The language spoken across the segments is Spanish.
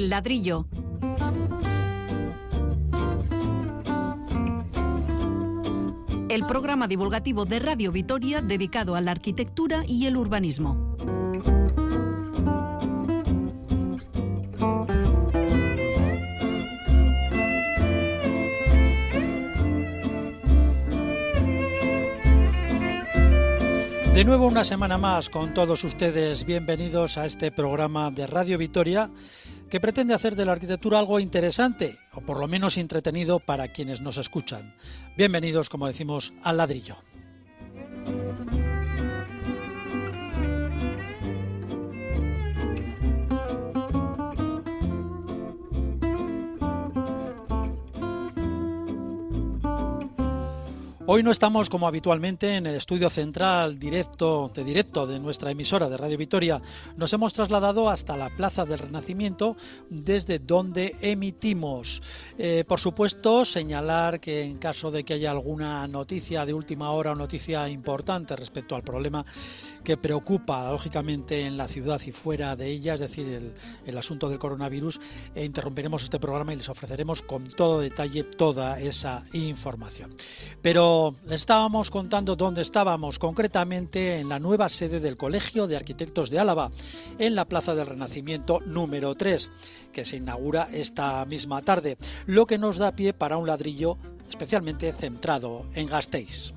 El ladrillo. El programa divulgativo de Radio Vitoria dedicado a la arquitectura y el urbanismo. De nuevo una semana más con todos ustedes, bienvenidos a este programa de Radio Vitoria que pretende hacer de la arquitectura algo interesante o por lo menos entretenido para quienes nos escuchan. Bienvenidos, como decimos, al ladrillo. Hoy no estamos como habitualmente en el estudio central directo de directo de nuestra emisora de Radio Vitoria. Nos hemos trasladado hasta la Plaza del Renacimiento desde donde emitimos. Eh, por supuesto, señalar que en caso de que haya alguna noticia de última hora o noticia importante respecto al problema que preocupa lógicamente en la ciudad y fuera de ella, es decir, el, asunto del coronavirus, e interrumpiremos este programa y les ofreceremos con todo detalle toda esa información. Pero estábamos contando dónde estábamos, concretamente en la nueva sede del Colegio de Arquitectos de Álava, en la Plaza del Renacimiento número 3, que se inaugura esta misma tarde, lo que nos da pie para un ladrillo especialmente centrado en Gasteiz.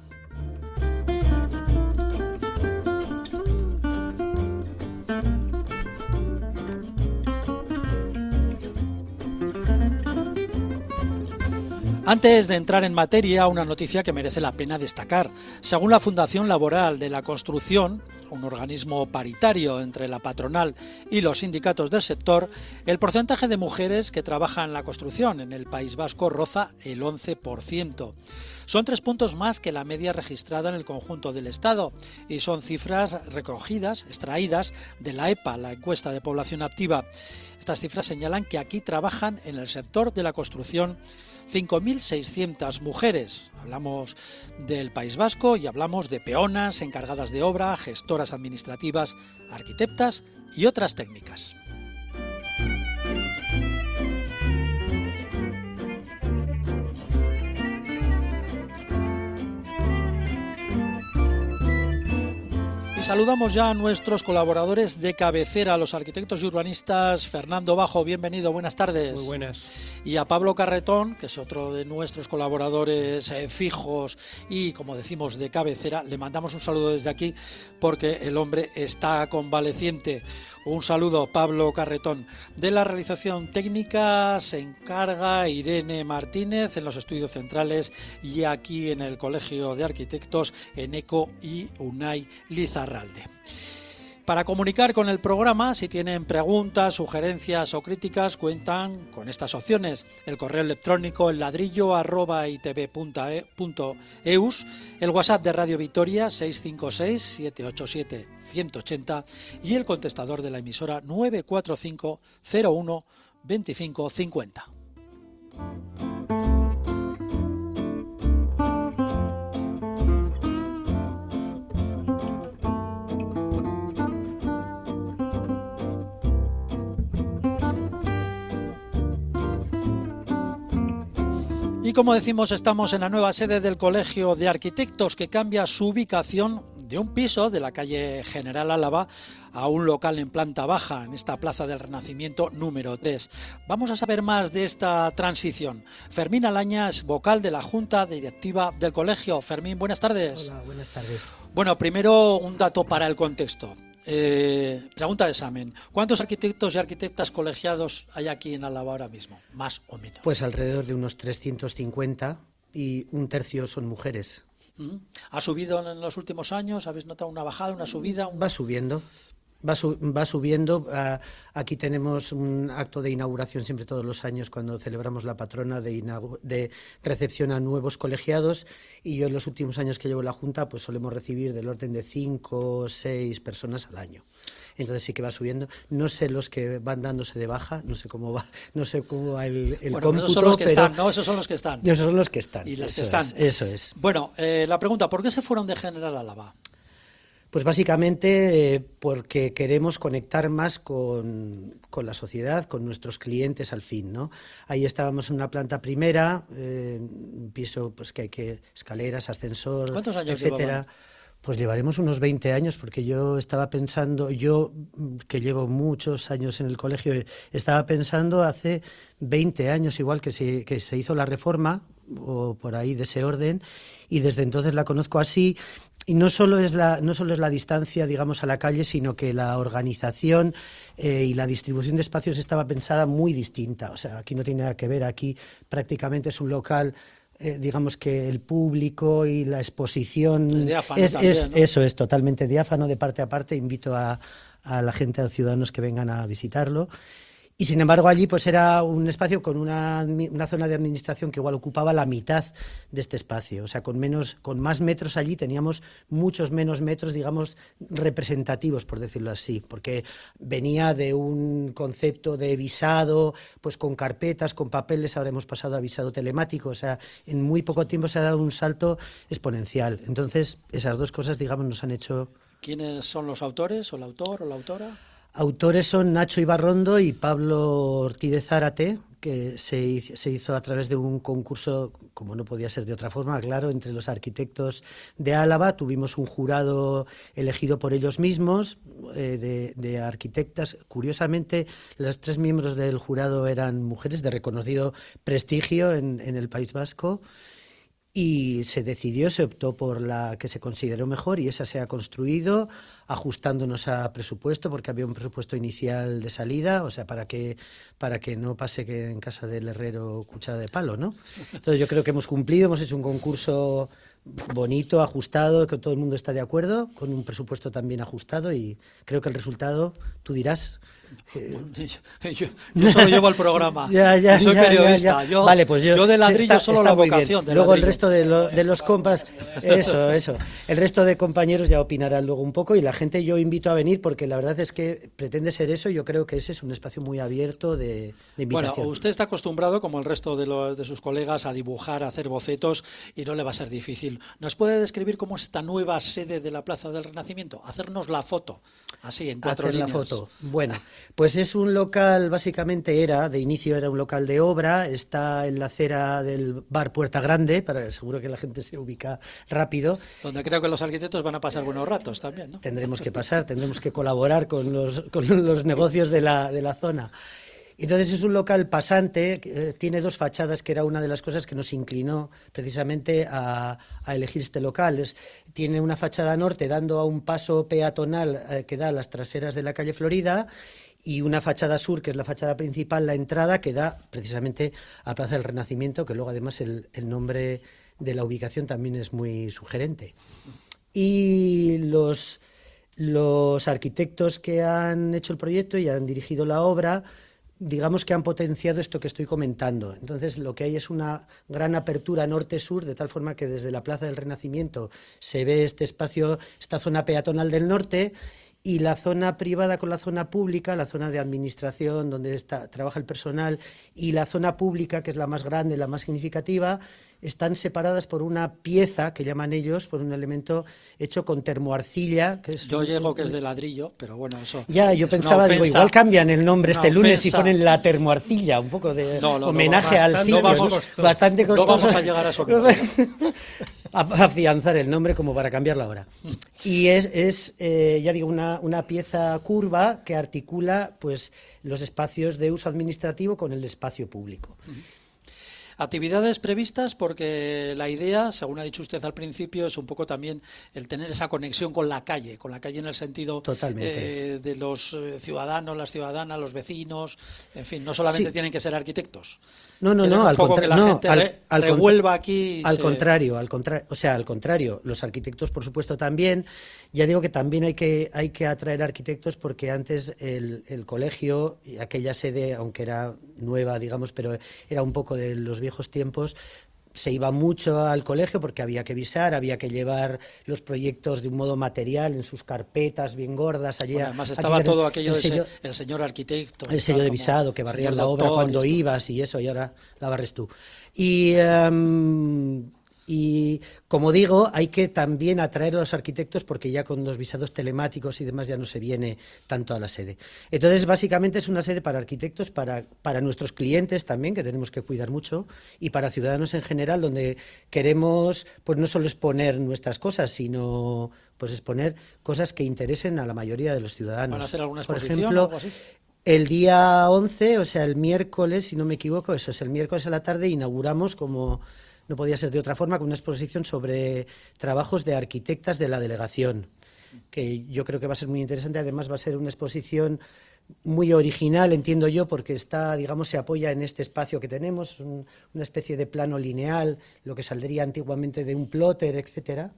Antes de entrar en materia, una noticia que merece la pena destacar. Según la Fundación Laboral de la Construcción, un organismo paritario entre la patronal y los sindicatos del sector, el porcentaje de mujeres que trabajan en la construcción en el País Vasco roza el 11%. Son tres puntos más que la media registrada en el conjunto del Estado y son cifras recogidas, extraídas de la EPA, la encuesta de población activa. Estas cifras señalan que aquí trabajan en el sector de la construcción 5.600 mujeres. Hablamos del País Vasco y hablamos de peonas, encargadas de obra, gestoras administrativas, arquitectas y otras técnicas. Saludamos ya a nuestros colaboradores de cabecera, los arquitectos y urbanistas. Fernando Bajo, bienvenido, buenas tardes. Muy buenas. Y a Pablo Carretón, que es otro de nuestros colaboradores eh, fijos y, como decimos, de cabecera. Le mandamos un saludo desde aquí porque el hombre está convaleciente. Un saludo, Pablo Carretón. De la realización técnica se encarga Irene Martínez en los estudios centrales y aquí en el Colegio de Arquitectos en ECO y UNAI Lizarralde. Para comunicar con el programa, si tienen preguntas, sugerencias o críticas, cuentan con estas opciones. El correo electrónico el ladrillo arroba itv.eus, el WhatsApp de Radio Vitoria 656-787-180 y el contestador de la emisora 945 01 2550. Y como decimos, estamos en la nueva sede del Colegio de Arquitectos que cambia su ubicación de un piso de la calle General Álava a un local en planta baja en esta Plaza del Renacimiento número 3. Vamos a saber más de esta transición. Fermín Alaña es vocal de la Junta Directiva del Colegio. Fermín, buenas tardes. Hola, buenas tardes. Bueno, primero un dato para el contexto. Eh, pregunta de examen. ¿Cuántos arquitectos y arquitectas colegiados hay aquí en Álava ahora mismo? Más o menos. Pues alrededor de unos 350 y un tercio son mujeres. ¿Ha subido en los últimos años? ¿Habéis notado una bajada, una subida? Va subiendo. Va, va subiendo. Ah, aquí tenemos un acto de inauguración siempre todos los años cuando celebramos la patrona de, de, recepción a nuevos colegiados y yo en los últimos años que llevo la Junta pues solemos recibir del orden de cinco o seis personas al año. Entonces sí que va subiendo. No sé los que van dándose de baja, no sé cómo va, no sé cómo va el, el bueno, cómputo, esos son los que están, no, esos son los que están. Esos son los que están. Y los eso que están. Es, eso es. Bueno, eh, la pregunta, ¿por qué se fueron de General Álava? Pues básicamente eh, porque queremos conectar más con, la sociedad, con nuestros clientes al fin, ¿no? Ahí estábamos en una planta primera, eh, un piso pues que hay que escaleras, ascensor, ¿Cuántos años etcétera. Pues llevaremos unos 20 años, porque yo estaba pensando, yo que llevo muchos años en el colegio, estaba pensando hace 20 años igual que se, que se hizo la reforma, o por ahí de ese orden, y desde entonces la conozco así. Y no solo es la no solo es la distancia digamos a la calle sino que la organización eh, y la distribución de espacios estaba pensada muy distinta. O sea aquí no tiene nada que ver aquí prácticamente es un local eh, digamos que el público y la exposición es, es, eso es totalmente diáfano de parte a parte. Invito a, a la gente a los ciudadanos que vengan a visitarlo y sin embargo allí pues era un espacio con una, zona de administración que igual ocupaba la mitad de este espacio, o sea, con menos, con más metros allí teníamos muchos menos metros, digamos, representativos, por decirlo así, porque venía de un concepto de visado, pues con carpetas, con papeles, ahora hemos pasado a visado telemático, o sea, en muy poco tiempo se ha dado un salto exponencial. Entonces, esas dos cosas, digamos, nos han hecho... ¿Quiénes son los autores, o el autor, o la autora? Autores son Nacho Ibarrondo y Pablo Ortiz de Zárate, que se, hizo a través de un concurso, como no podía ser de otra forma, claro, entre los arquitectos de Álava. Tuvimos un jurado elegido por ellos mismos, eh, de, arquitectas. Curiosamente, las tres miembros del jurado eran mujeres de reconocido prestigio en, en el País Vasco y se decidió, se optó por la que se consideró mejor y esa se ha construido ajustándonos a presupuesto porque había un presupuesto inicial de salida, o sea, para que para que no pase que en casa del herrero cuchara de palo, ¿no? Entonces yo creo que hemos cumplido, hemos hecho un concurso bonito, ajustado, que todo el mundo está de acuerdo, con un presupuesto también ajustado y creo que el resultado, tú dirás, yo, solo llevo el programa. soy periodista. Yo, vale, pues yo, de ladrillo solo la vocación. luego el resto de, de, los compas, eso, eso. El resto de compañeros ya opinarán luego un poco y la gente yo invito a venir porque la verdad es que pretende ser eso. Yo creo que ese es un espacio muy abierto de, invitación. Bueno, usted está acostumbrado, como el resto de, de sus colegas, a dibujar, a hacer bocetos y no le va a ser difícil. ¿Nos puede describir cómo es esta nueva sede de la Plaza del Renacimiento? Hacernos la foto, así, en cuatro Hacer líneas. la foto. Bueno. Pues es un local, básicamente era, de inicio era un local de obra, está en la acera del bar Puerta Grande, para seguro que la gente se ubica rápido. Donde creo que los arquitectos van a pasar buenos ratos también, ¿no? Tendremos que pasar, tendremos que colaborar con los, con los negocios de la, de la zona. Entonces es un local pasante, eh, tiene dos fachadas, que era una de las cosas que nos inclinó precisamente a, elegir este local. tiene una fachada norte dando a un paso peatonal eh, que da a las traseras de la calle Florida y una fachada sur, que es la fachada principal, la entrada, que da precisamente a Plaza del Renacimiento, que luego además el, nombre de la ubicación también es muy sugerente. Y los, los arquitectos que han hecho el proyecto y han dirigido la obra, digamos que han potenciado esto que estoy comentando. Entonces, lo que hay es una gran apertura norte-sur, de tal forma que desde la Plaza del Renacimiento se ve este espacio, esta zona peatonal del norte, y la zona privada con la zona pública, la zona de administración donde está, trabaja el personal y la zona pública, que es la más grande, la más significativa, están separadas por una pieza que llaman ellos, por un elemento hecho con termoarcilla. Que es yo llego que es de ladrillo, pero bueno, eso. Ya, yo pensaba, digo, igual cambian el nombre este lunes y ponen la termoarcilla, un poco de homenaje al sitio. bastante costoso. No vamos a llegar a eso. afianzar el nombre como para cambiarlo ahora. Y es, es eh, ya digo, una, una, pieza curva que articula pues, los espacios de uso administrativo con el espacio público. Actividades previstas porque la idea, según ha dicho usted al principio, es un poco también el tener esa conexión con la calle, con la calle en el sentido eh, de los eh, ciudadanos, las ciudadanas, los vecinos, en fin, no solamente tienen que ser arquitectos. No, no, no, al contrario. al, revuelva aquí. Al contrario, al contrario, o sea, al contrario, los arquitectos, por supuesto, también. Ya digo que también hay que, hay que atraer arquitectos porque antes el, el colegio, aquella sede, aunque era nueva, digamos, pero era un poco de los viejos tiempos, se iba mucho al colegio porque había que visar, había que llevar los proyectos de un modo material en sus carpetas bien gordas. Allí, además estaba todo aquello del el señor arquitecto. El sello de visado, que barría la obra cuando ibas y eso, y ahora la barres tú. Y em, Y como digo, hay que también atraer a los arquitectos porque ya con los visados telemáticos y demás ya no se viene tanto a la sede. Entonces, básicamente es una sede para arquitectos, para, para nuestros clientes también, que tenemos que cuidar mucho, y para ciudadanos en general, donde queremos pues no solo exponer nuestras cosas, sino pues exponer cosas que interesen a la mayoría de los ciudadanos. ¿Van a hacer alguna Por exposición ejemplo, o algo así? el día 11, o sea, el miércoles, si no me equivoco, eso es el miércoles a la tarde, inauguramos como no podía ser de otra forma, con una exposición sobre trabajos de arquitectas de la delegación, que yo creo que va a ser muy interesante. Además, va a ser una exposición muy original, entiendo yo, porque está, digamos, se apoya en este espacio que tenemos, un- una especie de plano lineal, lo que saldría antiguamente de un plotter, etcétera.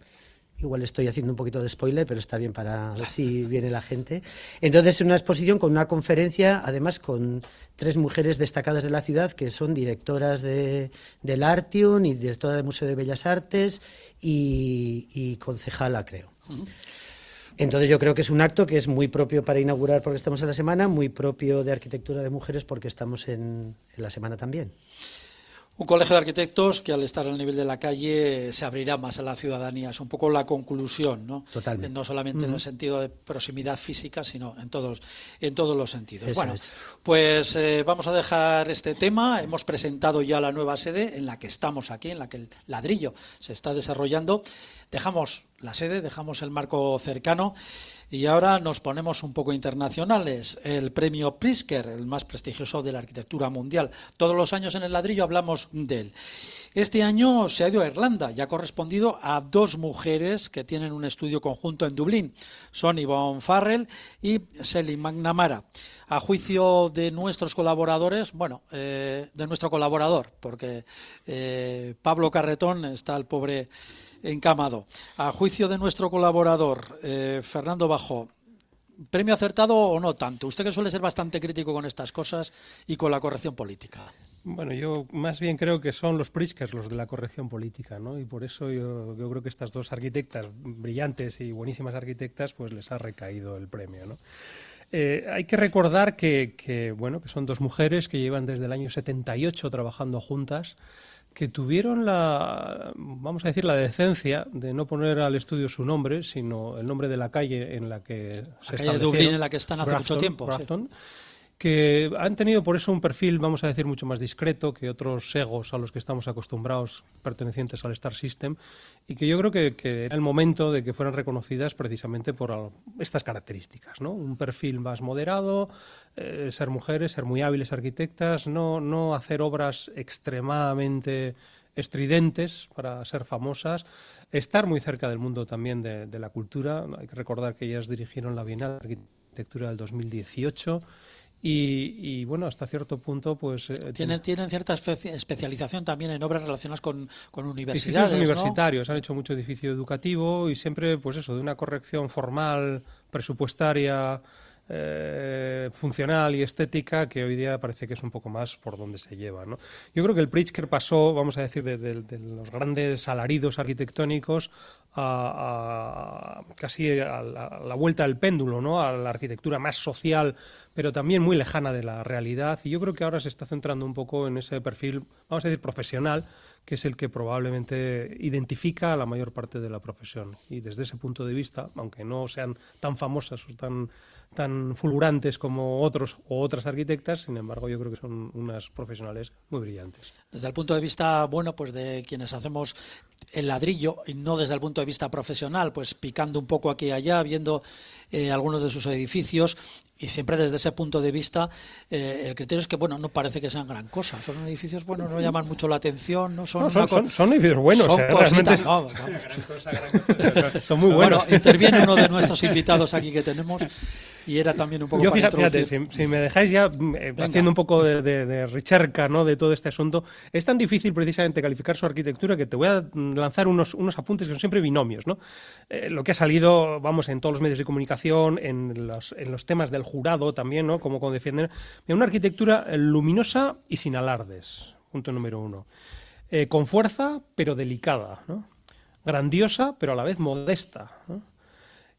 Igual estoy haciendo un poquito de spoiler, pero está bien para si viene la gente. Entonces, una exposición con una conferencia, además con tres mujeres destacadas de la ciudad, que son directoras de, del Artium y directora del Museo de Bellas Artes y, concejala, creo. Entonces yo creo que es un acto que es muy propio para inaugurar porque estamos en la semana, muy propio de arquitectura de mujeres porque estamos en la semana también. Un colegio de arquitectos que al estar al nivel de la calle se abrirá más a la ciudadanía. Es un poco la conclusión, ¿no? Totalmente. No solamente en el sentido de proximidad física, sino en todos, en todos los sentidos. Eso bueno, es. pues eh, vamos a dejar este tema. Hemos presentado ya la nueva sede en la que estamos aquí, en la que el ladrillo se está desarrollando. Dejamos la sede, dejamos el marco cercano y ahora nos ponemos un poco internacionales. El premio Pritzker, el más prestigioso de la arquitectura mundial. Todos los años en el ladrillo hablamos de él. Este año se ha ido a Irlanda y ha correspondido a dos mujeres que tienen un estudio conjunto en Dublín. Son Yvonne Farrell y Sally McNamara. A juicio de nuestros colaboradores, bueno, eh, de nuestro colaborador, porque eh, Pablo Carretón está el pobre encamado. A juicio de nuestro colaborador, eh, Fernando Bajo, ¿premio acertado o no tanto? Usted que suele ser bastante crítico con estas cosas y con la corrección política. Bueno, yo más bien creo que son los Pritzkers los de la corrección política, ¿no? Y por eso yo, yo creo que estas dos arquitectas brillantes y buenísimas arquitectas, pues les ha recaído el premio, ¿no? Eh, hay que recordar que, que, bueno, que son dos mujeres que llevan desde el año 78 trabajando juntas, que tuvieron la, vamos a decir, la decencia de no poner al estudio su nombre, sino el nombre de la calle en la que se calle de Dublín en la que están hace mucho tiempo, sí. Que han tenido por eso un perfil, vamos a decir, mucho más discreto que otros egos a los que estamos acostumbrados pertenecientes al Star System y que yo creo que, era el momento de que fueran reconocidas precisamente por estas características, ¿no? Un perfil más moderado, eh, ser mujeres, ser muy hábiles arquitectas, no, no hacer obras extremadamente estridentes para ser famosas, estar muy cerca del mundo también de, de la cultura. Hay que recordar que ellas dirigieron la Bienal de Arquitectura del 2018 y, y, bueno, hasta cierto punto pues... eh, Tienen, tienen cierta espe- especialización también en obras relacionadas con, con edificios universidades. ¿no? universitarios, han hecho mucho edificio educativo y siempre, pues eso, de una corrección formal, presupuestaria, eh, funcional y estética que hoy día parece que es un poco más por donde se lleva. ¿no? Yo creo que el Pritzker pasó, vamos a decir, de, los grandes alaridos arquitectónicos a, casi a la vuelta del péndulo, ¿no? a la arquitectura más social, pero también muy lejana de la realidad. Y yo creo que ahora se está centrando un poco en ese perfil, vamos a decir, profesional, que es el que probablemente identifica a la mayor parte de la profesión. Y desde ese punto de vista, aunque no sean tan famosas o tan, tan fulgurantes como otros o otras arquitectas, sin embargo, yo creo que son unas profesionales muy brillantes. Desde el punto de vista, bueno, pues de quienes hacemos el ladrillo, y no desde el punto de vista profesional, pues picando un poco aquí y allá, viendo eh, algunos de sus edificios, y siempre desde ese punto de vista, eh, el criterio es que, bueno, no parece que sean gran cosa. Son edificios, bueno, no llaman mucho la atención, no son... No, son, son, son edificios buenos, son eh, cositas, realmente no, vamos. son muy buenos. Bueno, interviene uno de nuestros invitados aquí que tenemos y era también un poco Yo para fíjate, introducir. si, si me dejáis ya mm, eh, haciendo un poco de, de, de recherca ¿no? de todo este asunto, es tan difícil precisamente calificar su arquitectura que te voy a mm, lanzar unos, unos apuntes que son siempre binomios. ¿no? Eh, lo que ha salido, vamos, en todos los medios de comunicación, en los, en los temas del jurado también, ¿no? como, como defienden. Una arquitectura eh, luminosa y sin alardes, punto número uno. Eh, con fuerza, pero delicada. ¿no? Grandiosa, pero a la vez modesta.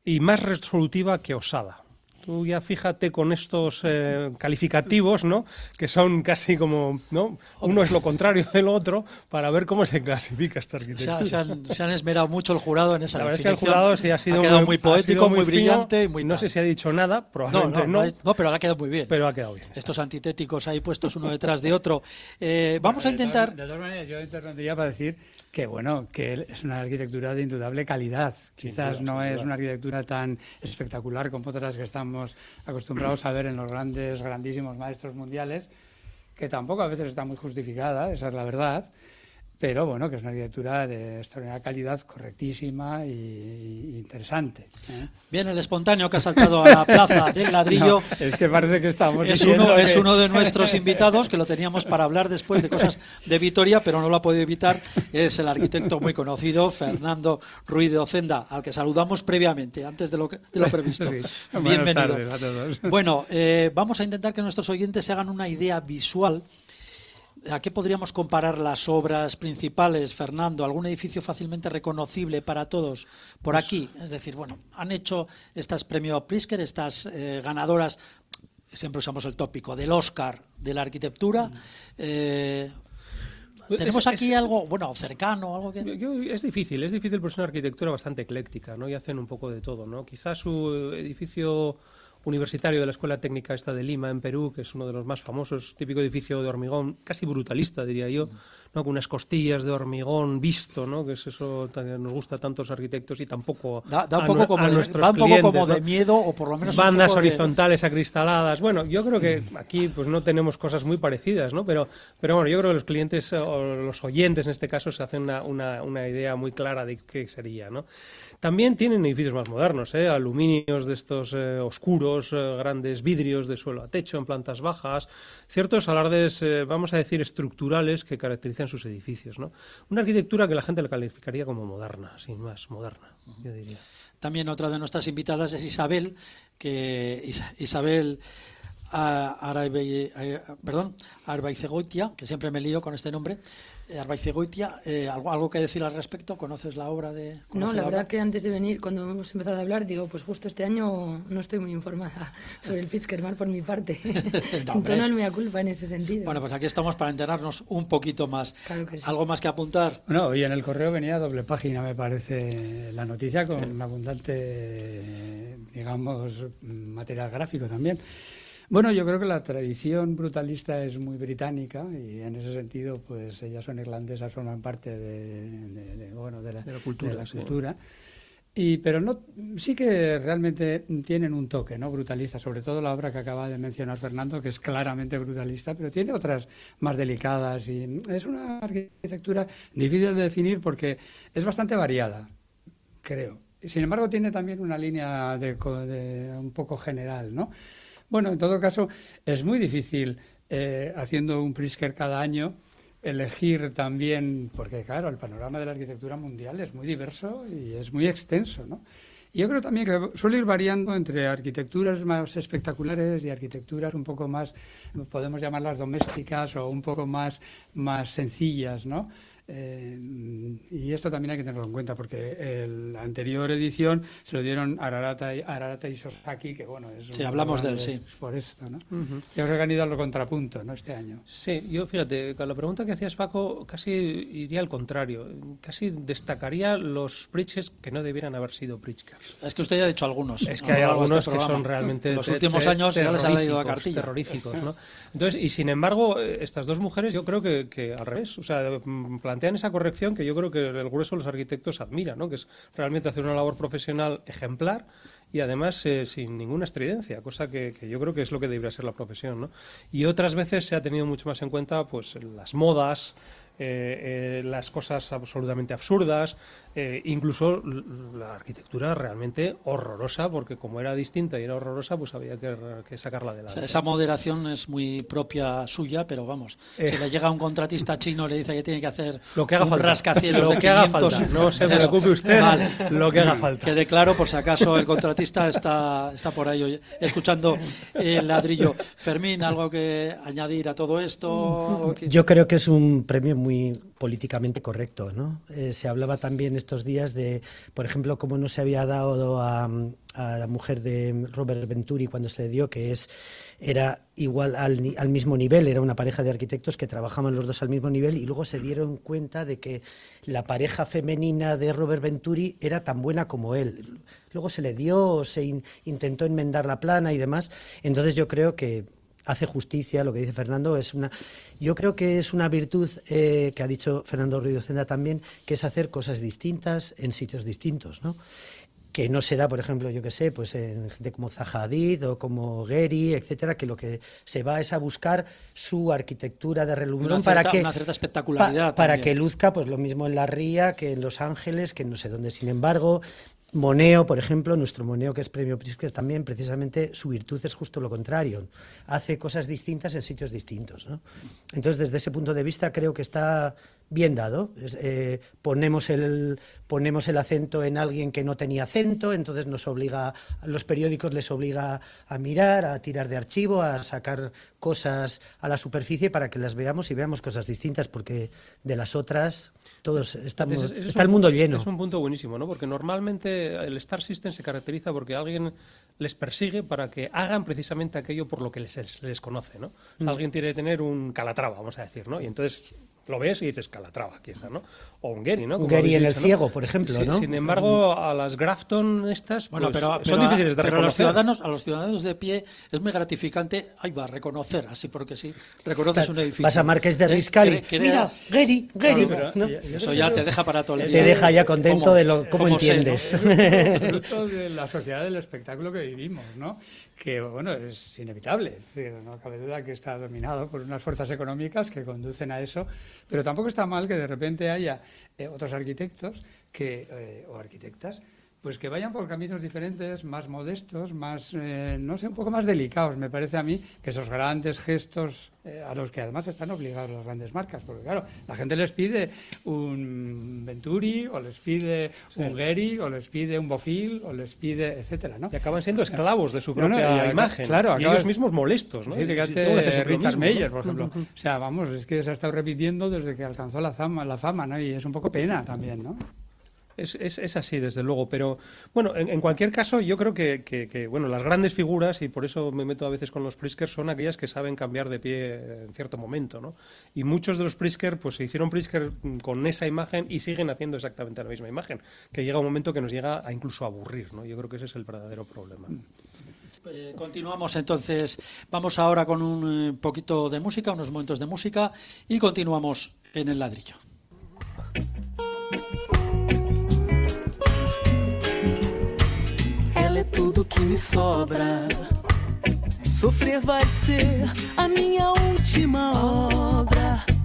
y más resolutiva que osada. Tú ya fíjate con estos eh, calificativos, ¿no? Que son casi como, ¿no? Uno es lo contrario del otro para ver cómo se clasifica esta arquitectura. Se, han, se han, esmerado mucho el jurado en esa La verdad es que el jurado sí ha sido ha muy, muy, poético, muy, brillante y muy No tal. sé si ha dicho nada, probablemente no. No, no, pero ha quedado muy bien. Pero ha quedado bien. Estos antitéticos ahí puestos uno detrás de otro. Eh, vamos bueno, a intentar... De todas maneras, yo intervendría para decir que bueno, que es una arquitectura de indudable calidad. Quizás duda, no es una arquitectura tan espectacular como otras que estamos acostumbrados a ver en los grandes, grandísimos maestros mundiales, que tampoco a veces está muy justificada, esa es la verdad. Pero bueno, que es una arquitectura de extraordinaria calidad, correctísima y interesante. ¿eh? Bien, el espontáneo que ha saltado a la plaza del ladrillo. No, es que parece que estamos. Es uno, que... es uno de nuestros invitados que lo teníamos para hablar después de cosas de Vitoria, pero no lo ha podido evitar. Es el arquitecto muy conocido, Fernando Ruiz de Ocenda, al que saludamos previamente, antes de lo, que, de lo previsto. Sí. Bienvenido. Tardes a todos. Bueno, eh, vamos a intentar que nuestros oyentes se hagan una idea visual ¿A qué podríamos comparar las obras principales, Fernando? ¿Algún edificio fácilmente reconocible para todos por pues, aquí? Es decir, bueno, han hecho estas premio Pritzker, estas eh, ganadoras, siempre usamos el tópico, del Oscar de la arquitectura. Eh, tenemos Es- aquí es- algo, bueno, cercano, algo que... Yo- es difícil, es difícil porque es una arquitectura bastante ecléctica, ¿no? Y hacen un poco de todo, ¿no? Quizás su edificio universitario de la Escuela Técnica esta de Lima, en Perú, que es uno de los más famosos, típico edificio de hormigón, casi brutalista, diría yo, ¿no? Con unas costillas de hormigón visto, ¿no? Que es eso que nos gusta a los arquitectos y tampoco Da, da un a poco nue- como, a de, nuestros da un poco clientes, como ¿no? de miedo o por lo menos bandas de- horizontales acristaladas. Bueno, yo creo que aquí pues no tenemos cosas muy parecidas, ¿no? Pero, pero bueno, yo creo que los clientes o los oyentes en este caso se hacen una, una, una idea muy clara de qué sería, ¿no? También tienen edificios más modernos, ¿eh? aluminios de estos eh, oscuros, eh, grandes vidrios de suelo a techo en plantas bajas, ciertos alardes, eh, vamos a decir, estructurales que caracterizan sus edificios. ¿no? Una arquitectura que la gente le calificaría como moderna, sin más, moderna, yo diría. También otra de nuestras invitadas es Isabel, que Is- Isabel ah, Araibe- eh, perdón, Arbaizegoitia, que siempre me lío con este nombre. Eh, Arbaizegoitia, eh, ¿algo, ¿algo que decir al respecto? ¿Conoces la obra de.? No, la obra? verdad que antes de venir, cuando hemos empezado a hablar, digo, pues justo este año no estoy muy informada sobre el Fitzgerald por mi parte. No, en hombre. tono mea culpa en ese sentido. Bueno, pues aquí estamos para enterarnos un poquito más. Claro que sí. ¿Algo más que apuntar? Bueno, y en el correo venía doble página, me parece, la noticia con abundante, digamos, material gráfico también. Bueno, yo creo que la tradición brutalista es muy británica y en ese sentido, pues ellas son irlandesas, forman parte de, de- de, bueno, de la, la cultura, de la sí. cultura. Y, pero no, sí que realmente tienen un toque ¿no? brutalista, sobre todo la obra que acaba de mencionar Fernando, que es claramente brutalista, pero tiene otras más delicadas. Y es una arquitectura difícil de definir porque es bastante variada, creo. Sin embargo, tiene también una línea de un poco general, ¿no? Bueno, en todo caso, es muy difícil, eh, haciendo un Pritzker cada año, elegir también, porque claro, el panorama de la arquitectura mundial es muy diverso y es muy extenso, ¿no? Yo creo también que suele ir variando entre arquitecturas más espectaculares y arquitecturas un poco más, podemos llamarlas domésticas o un poco más, más sencillas, ¿no? Eh, y esto también hay que tenerlo en cuenta porque el- la anterior edición se lo dieron a Ararata y, Ararata y Sosaki, que bueno, es Sí, hablamos de él, sí. por esto, ¿no? Yo creo que han ido a lo contrapunto, ¿no? Este año. Sí, yo fíjate, con la pregunta que hacías Paco, casi iría al contrario. Casi destacaría los Pritzkers que no debieran haber sido Pritzkers. Es que usted ya ha dicho algunos. Es que a hay algunos este que son realmente Los últimos años ya les ha leído la terroríficos, cartilla. terroríficos, ¿no? Entonces, y sin embargo, eh, estas dos mujeres yo creo que, que al revés, o sea, mm, plantean esa corrección que yo creo que el grueso de los arquitectos admira, ¿no? Que es realmente hacer una labor profesional ejemplar y además eh, sin ninguna estridencia, cosa que, que yo creo que es lo que debería ser la profesión, ¿no? Y otras veces se ha tenido mucho más en cuenta, pues, las modas, eh, eh, las cosas absolutamente absurdas, eh, incluso la arquitectura realmente horrorosa, porque como era distinta y era horrorosa, pues había que, que sacarla de O la sea, esa moderación es muy propia suya, pero vamos, si le llega un contratista chino y le dice que tiene que hacer Eh. Lo que haga un falta. rascacielos Lo de que haga 500, falta. No se preocupe usted, Vale. lo que haga falta. Quede claro, por si acaso el contratista está, está por ahí escuchando el ladrillo. Fermín, ¿algo que añadir a todo esto? ¿Algo que- Yo creo que es un premio muy políticamente correcto. ¿no? Eh, se hablaba también estos días de, por ejemplo, cómo no se había dado a, la mujer de Robert Venturi cuando se le dio, que es era igual al, al, mismo nivel, era una pareja de arquitectos que trabajaban los dos al mismo nivel y luego se dieron cuenta de que la pareja femenina de Robert Venturi era tan buena como él. Luego se le dio, se intentó enmendar la plana y demás. Entonces yo creo que hace justicia, lo que dice Fernando, es una, yo creo que es una virtud eh, que ha dicho Fernando Ruido Cenda también, que es hacer cosas distintas en sitios distintos, ¿no? que no se da, por ejemplo, yo que sé, pues en gente como Zaha Hadid o como Gehry, etcétera, que lo que se va es a buscar su arquitectura de relumbrón para que una cierta espectacularidad para que luzca pues lo mismo en la Ría que en Los Ángeles, que no sé dónde. Sin embargo, Moneo, por ejemplo, nuestro Moneo, que es premio Pritzker también, precisamente su virtud es justo lo contrario. Hace cosas distintas en sitios distintos. Entonces, desde ese punto de vista, creo que está bien dado. Eh, ponemos, el, ponemos el acento en alguien que no tenía acento, entonces nos obliga, a los periódicos les obliga a mirar, a tirar de archivo, a sacar cosas a la superficie para que las veamos y veamos cosas distintas, porque de las otras todos estamos, está el mundo lleno. Es un punto buenísimo, ¿no? Porque normalmente el Star System se caracteriza porque alguien les persigue para que hagan precisamente aquello por lo que les, les conoce, ¿no? Mm. Alguien tiene que tener un calatrava, vamos a decir, ¿no? Y entonces lo ves y dices Calatrava, aquí está, ¿no? O un Gary, ¿no? un Gary en el ciego, por ejemplo, ¿no? Sin embargo, a las Grafton estas, bueno, pues, pero, son difíciles de pero A los ciudadanos, a los ciudadanos de pie es muy gratificante, ahí va, a reconocer, así porque sí, reconoces un edificio. Vas a Marqués de Riscali, mira, Gary, Gary. Eso ya te deja para todo el día. Te deja ya contento de lo, cómo, entiendes. fruto de la sociedad del espectáculo que vivimos, ¿no? Que bueno, es inevitable. no cabe duda que está dominado por unas fuerzas económicas que conducen a eso, pero tampoco está mal que de repente haya eh, otros arquitectos que, eh, o arquitectas pues que vayan por caminos diferentes, más modestos, más, eh, no sé, un poco más delicados, me parece a mí, que esos grandes gestos eh, a los que además están obligados las grandes marcas, porque claro, la gente les pide un Venturi, o les pide un Gehry, o les pide un Bofil, o les pide, etcétera, ¿no? Y acaban siendo esclavos de su propia imagen, claro, y ellos mismos molestos, ¿no? Sí, fíjate, Richard Meyer, por ejemplo. O sea, vamos, es que se ha estado repitiendo desde que alcanzó la fama, la fama, ¿no? Y es un poco pena también, ¿no? Es, es, es, así, desde luego. Pero bueno, en, cualquier caso, yo creo que, que, bueno, las grandes figuras, y por eso me meto a veces con los Prisker, son aquellas que saben cambiar de pie en cierto momento. ¿no? Y muchos de los Prisker pues, se hicieron Prisker con esa imagen y siguen haciendo exactamente la misma imagen, que llega un momento que nos llega a incluso aburrir. ¿no? Yo creo que ese es el verdadero problema. Eh, continuamos entonces, vamos ahora con un eh, poquito de música, unos momentos de música, y continuamos en el ladrillo. Tudo que me sobra. Sofrer vai ser a minha última obra.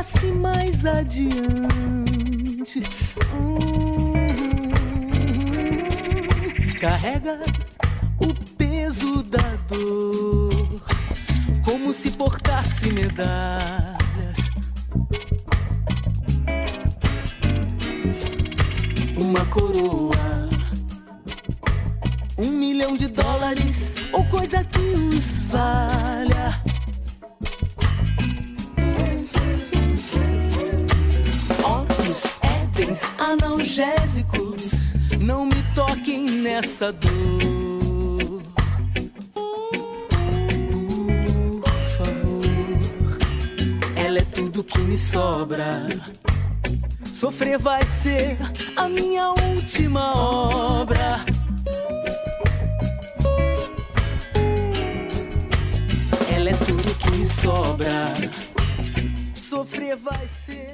Andasse mais adiante. Hum, carrega o peso da dor, como se portasse medalhas. Uma coroa, um milhão de dólares, ou coisa que os valha. Analgésicos não me toquem nessa dor. É tudo que me sobra. Sofrer vai ser a minha última obra. Ela é tudo que me sobra. sofrer vai ser.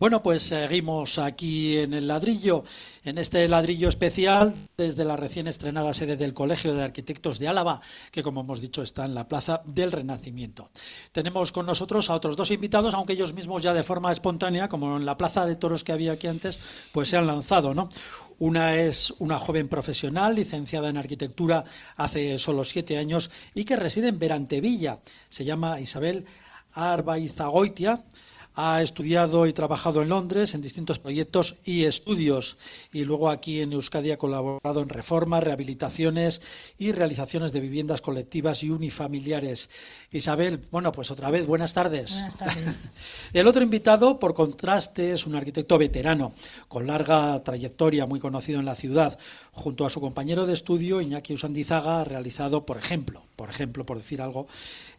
Bueno, pues seguimos aquí en el ladrillo, en este ladrillo especial desde la recién estrenada sede del Colegio de Arquitectos de Álava, que como hemos dicho está en la Plaza del Renacimiento. Tenemos con nosotros a otros dos invitados, aunque ellos mismos ya de forma espontánea, como en la Plaza de Toros que había aquí antes, pues se han lanzado, ¿no? Una es una joven profesional, licenciada en arquitectura hace solo siete años y que reside en Berantevilla. Se llama Isabel Arbaizagoitia ha estudiado y trabajado en Londres en distintos proyectos y estudios y luego aquí en Euskadi ha colaborado en reformas, rehabilitaciones y realizaciones de viviendas colectivas y unifamiliares. Isabel, bueno, pues otra vez, buenas tardes. Buenas tardes. El otro invitado, por contraste, es un arquitecto veterano, con larga trayectoria, muy conocido en la ciudad. Junto a su compañero de estudio, Iñaki Usandizaga, ha realizado, por ejemplo, por ejemplo, por decir algo,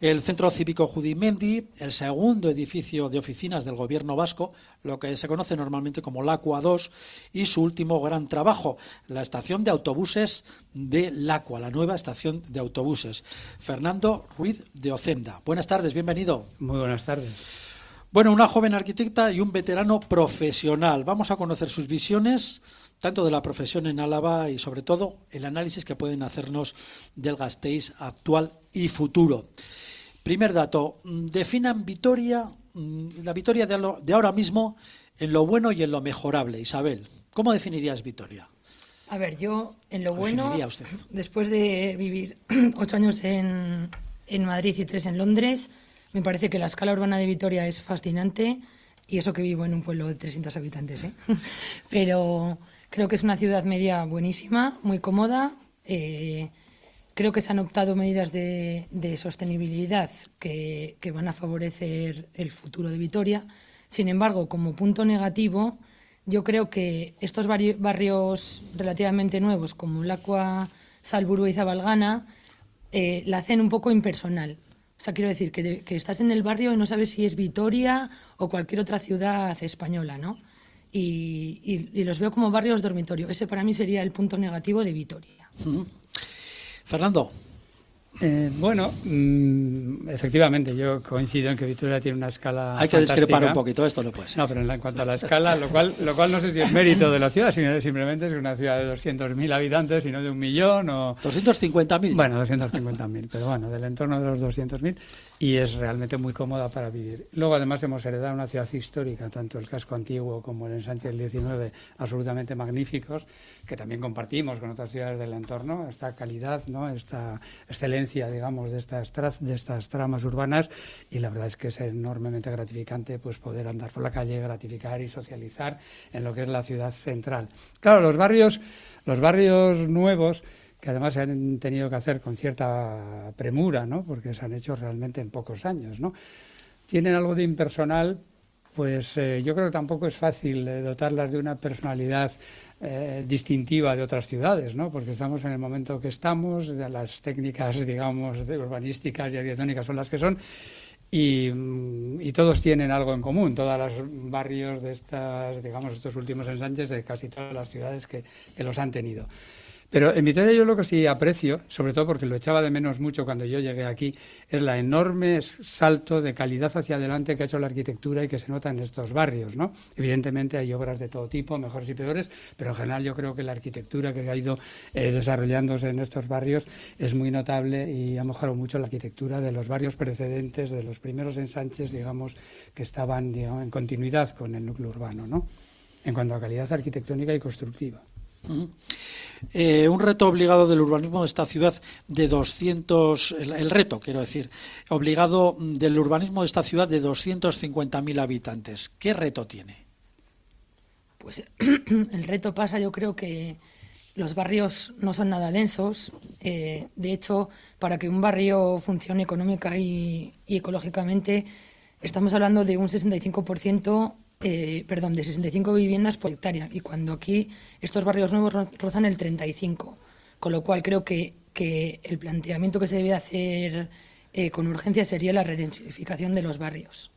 el Centro Cívico Judimendi, el segundo edificio de oficinas del Gobierno vasco, lo que se conoce normalmente como LACUA 2, y su último gran trabajo, la estación de autobuses de LACUA, la nueva estación de autobuses. Fernando Ruiz de Ocenda. Buenas tardes, bienvenido. Muy buenas tardes. Bueno, una joven arquitecta y un veterano profesional. Vamos a conocer sus visiones tanto de la profesión en Álava y sobre todo el análisis que pueden hacernos del Gasteiz actual y futuro. Primer dato, definan Vitoria, la Vitoria de, lo- de ahora mismo en lo bueno y en lo mejorable. Isabel, ¿cómo definirías Vitoria? A ver, yo en lo ¿Cómo bueno, definiría usted? después de vivir ocho años en, en Madrid y tres en Londres, me parece que la escala urbana de Vitoria es fascinante y eso que vivo en un pueblo de 300 habitantes. ¿eh? Pero creo que es una ciudad media buenísima, muy cómoda. eh, creo que se han optado medidas de, sostenibilidad que, van a favorecer el futuro de Vitoria. Sin embargo, como punto negativo, yo creo que estos barrios relativamente nuevos, como Lacua, Salburu y Zabalgana, eh, la hacen un poco impersonal. O sea, quiero decir que, que estás en el barrio y no sabes si es Vitoria o cualquier otra ciudad española, ¿no? Y, los veo como barrios dormitorio. Ese para mí sería el punto negativo de Vitoria. Fernando, Eh, bueno, mm, efectivamente, yo coincido en que Vitoria tiene una escala. hay que discrepar fantástica. un poquito, esto no puede ser. No, pero en, la- en cuanto a la escala, lo cual, lo cual no sé si es mérito de la ciudad, sino simplemente es una ciudad de 200.000 habitantes y no de un millón o... 250.000. Bueno, 250.000, pero bueno, del entorno de los 200.000 y es realmente muy cómoda para vivir. Luego, además, hemos heredado una ciudad histórica, tanto el casco antiguo como el ensanche del 19, absolutamente magníficos, que también compartimos con otras ciudades del entorno, esta calidad, ¿no? esta excelencia, digamos, de estas, de estas tramas urbanas y la verdad es que es enormemente gratificante pues poder andar por la calle, gratificar y socializar en lo que es la ciudad central. Claro, los barrios, los barrios nuevos que además se han tenido que hacer con cierta premura, ¿no? porque se han hecho realmente en pocos años. ¿no? Tienen algo de impersonal, pues eh, yo creo que tampoco es fácil eh, dotarlas de una personalidad eh, distintiva de otras ciudades, ¿no? porque estamos en el momento que estamos, las técnicas, digamos, urbanísticas y arquitectónicas son las que son, y, mm, todos tienen algo en común, todos los barrios de estas, digamos, estos últimos ensanches de casi todas las ciudades que los han tenido. Pero en Vitoria yo lo que sí aprecio, sobre todo porque lo echaba de menos mucho cuando yo llegué aquí, es la enorme salto de calidad hacia adelante que ha hecho la arquitectura y que se nota en estos barrios, ¿no? Evidentemente hay obras de todo tipo, mejores y peores, pero en general yo creo que la arquitectura que ha ido eh, desarrollándose en estos barrios es muy notable y ha mejorado mucho la arquitectura de los barrios precedentes, de los primeros ensanches, digamos, que estaban digamos, en continuidad con el núcleo urbano, ¿no? En cuanto a calidad arquitectónica y constructiva. Eh, un reto obligado del urbanismo de esta ciudad de 200, el, reto quiero decir, obligado del urbanismo de esta ciudad de 250.000 habitantes. ¿Qué reto tiene? Pues el reto pasa, yo creo que los barrios no son nada densos. eh, de hecho, para que un barrio funcione económica y, y ecológicamente, estamos hablando de un 65%, eh, perdón, de 65 viviendas por hectárea. Y cuando aquí estos barrios nuevos ro- rozan el 35. Con lo cual creo que, que el planteamiento que se debe hacer eh, con urgencia sería la redensificación de los barrios.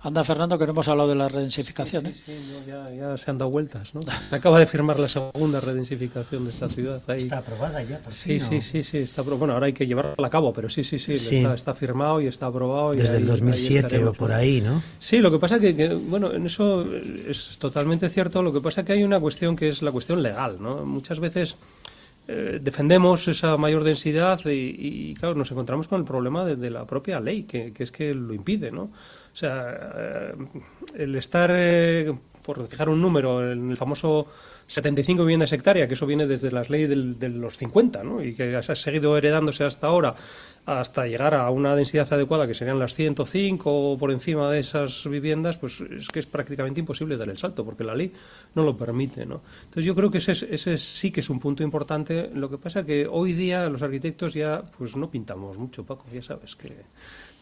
Anda, Fernando, que no hemos hablado de la redensificación. Sí, ¿eh? ya, ya, se han dado vueltas. ¿no? Se acaba de firmar la segunda redensificación de esta ciudad. Ahí. Está aprobada ya, por Sí, sí, ¿no? sí, sí. Está bueno, ahora hay que llevarla a cabo, pero sí, sí, sí. Sí. Está, está firmado y está aprobado. y Desde ahí- el ahí 2007 o por ahí, ¿no? Sí, lo que pasa que, que, bueno, en eso es totalmente cierto. Lo que pasa que hay una cuestión que es la cuestión legal, ¿no? Muchas veces eh, defendemos esa mayor densidad y, y, claro, nos encontramos con el problema de, de la propia ley, que, que es que lo impide, ¿no? O sea, eh, el estar, eh, por fijar un número, en el famoso 75 viviendas hectáreas, que eso viene desde las leyes del- de los 50, ¿no? Y que ha seguido heredándose hasta ahora, hasta llegar a una densidad adecuada, que serían las 105 o por encima de esas viviendas, pues es que es prácticamente imposible dar el salto, porque la ley no lo permite, ¿no? Entonces yo creo que ese, es- ese sí que es un punto importante. Lo que pasa que hoy día los arquitectos ya pues no pintamos mucho, Paco, ya sabes que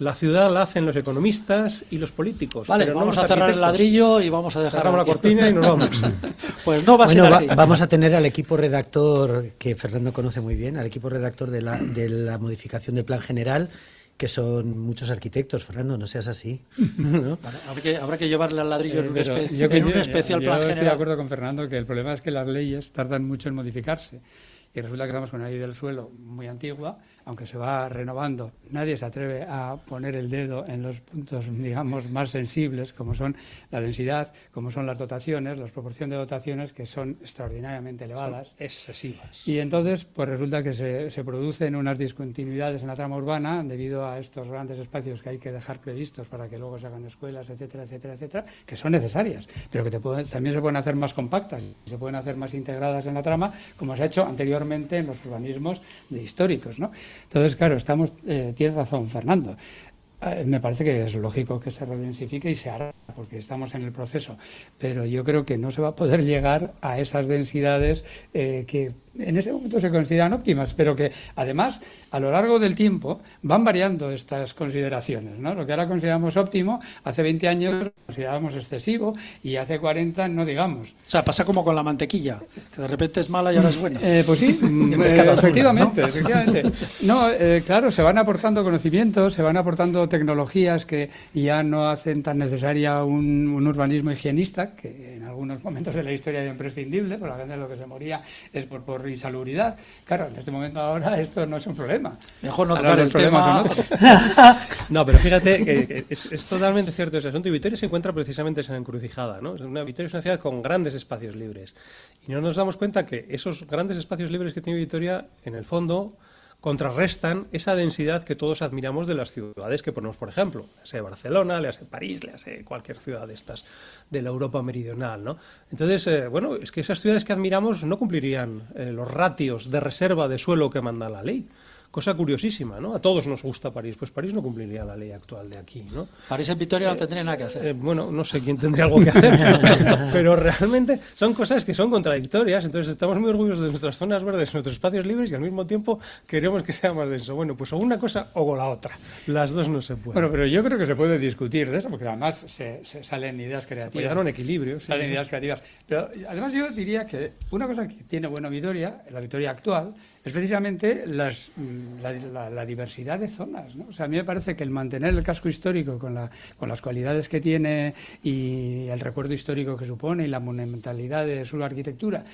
la ciudad la hacen los economistas y los políticos. Vale, pero vamos a cerrar el ladrillo y vamos a dejar Cerramos la cortina y nos vamos. Pues no va a Bueno, ser va- así. vamos a tener al equipo redactor, que Fernando conoce muy bien, al equipo redactor de la, de la modificación del plan general, que son muchos arquitectos. Fernando, no seas así. ¿no? Vale, habrá, que, habrá que llevarle al ladrillo en, un, Eh, espe- yo que en un yo- especial yo plan estoy de general. acuerdo con Fernando que el problema es que las leyes tardan mucho en modificarse. Y resulta que estamos con una ley del suelo muy antigua, aunque se va renovando. Nadie se atreve a poner el dedo en los puntos, digamos, más sensibles, como son la densidad, como son las dotaciones, la proporción de dotaciones que son extraordinariamente elevadas. excesivas. Y entonces, pues resulta que se, se producen unas discontinuidades en la trama urbana debido a estos grandes espacios que hay que dejar previstos para que luego se hagan escuelas, etcétera, etcétera, etcétera, que son necesarias, pero que te pueden- también se pueden hacer más compactas, se pueden hacer más integradas en la trama, como se ha hecho anteriormente en los urbanismos de históricos. ¿no? Entonces, claro, estamos, eh, tiene razón Fernando. Eh, Me parece que es lógico que se redensifique y se hará, porque estamos en el proceso. Pero yo creo que no se va a poder llegar a esas densidades eh, que en este momento se consideran óptimas, pero que además a lo largo del tiempo van variando estas consideraciones. ¿no? Lo que ahora consideramos óptimo, hace 20 años considerábamos excesivo y hace 40 no digamos. O sea, pasa como con la mantequilla, que de repente es mala y ahora es buena. Eh, pues sí, mm, eh, cada zona, efectivamente, efectivamente. No, eh, claro, se van aportando conocimientos, se van aportando tecnologías que ya no hacen tan necesaria un, un urbanismo higienista, que en algunos momentos de la historia era imprescindible, por la gente lo que se moría es por, por insalubridad. Claro, en este momento ahora esto no es un problema. Mejor no tocar el tema. No, pero fíjate que, que es, es totalmente cierto ese asunto. Y Vitoria se encuentra precisamente en esa encrucijada. ¿no? Es Una, Vitoria es una ciudad con grandes espacios libres. Y no nos damos cuenta que esos grandes espacios libres que tiene Vitoria, en el fondo, contrarrestan esa densidad que todos admiramos de las ciudades que ponemos, por ejemplo, le sea Barcelona, le sea París, le sea cualquier ciudad de estas de la Europa meridional. ¿no? Entonces, eh, bueno, es que esas ciudades que admiramos no cumplirían eh, los ratios de reserva de suelo que manda la ley. Cosa curiosísima, ¿no? A todos nos gusta París, pues París no cumpliría la ley actual de aquí, ¿no? París en Vitoria no tendría nada que hacer. Eh, bueno, no sé quién tendría algo que hacer, pero, realmente son cosas que son contradictorias. Entonces estamos muy orgullosos de nuestras zonas verdes, nuestros espacios libres y al mismo tiempo queremos que sea más denso. Bueno, pues o una cosa o con la otra. Las dos no se pueden. Bueno, pero yo creo que se puede discutir de eso, porque además se, se salen ideas creativas. llegar a un equilibrio. sí. Salen ideas creativas. Pero además yo diría que una cosa que tiene buena Vitoria, la Vitoria actual, es precisamente las, mm, la, diversidad de zonas. ¿no? O sea, a mí me parece que el mantener el casco histórico con, la, con las cualidades que tiene y el recuerdo histórico que supone y la monumentalidad de su arquitectura,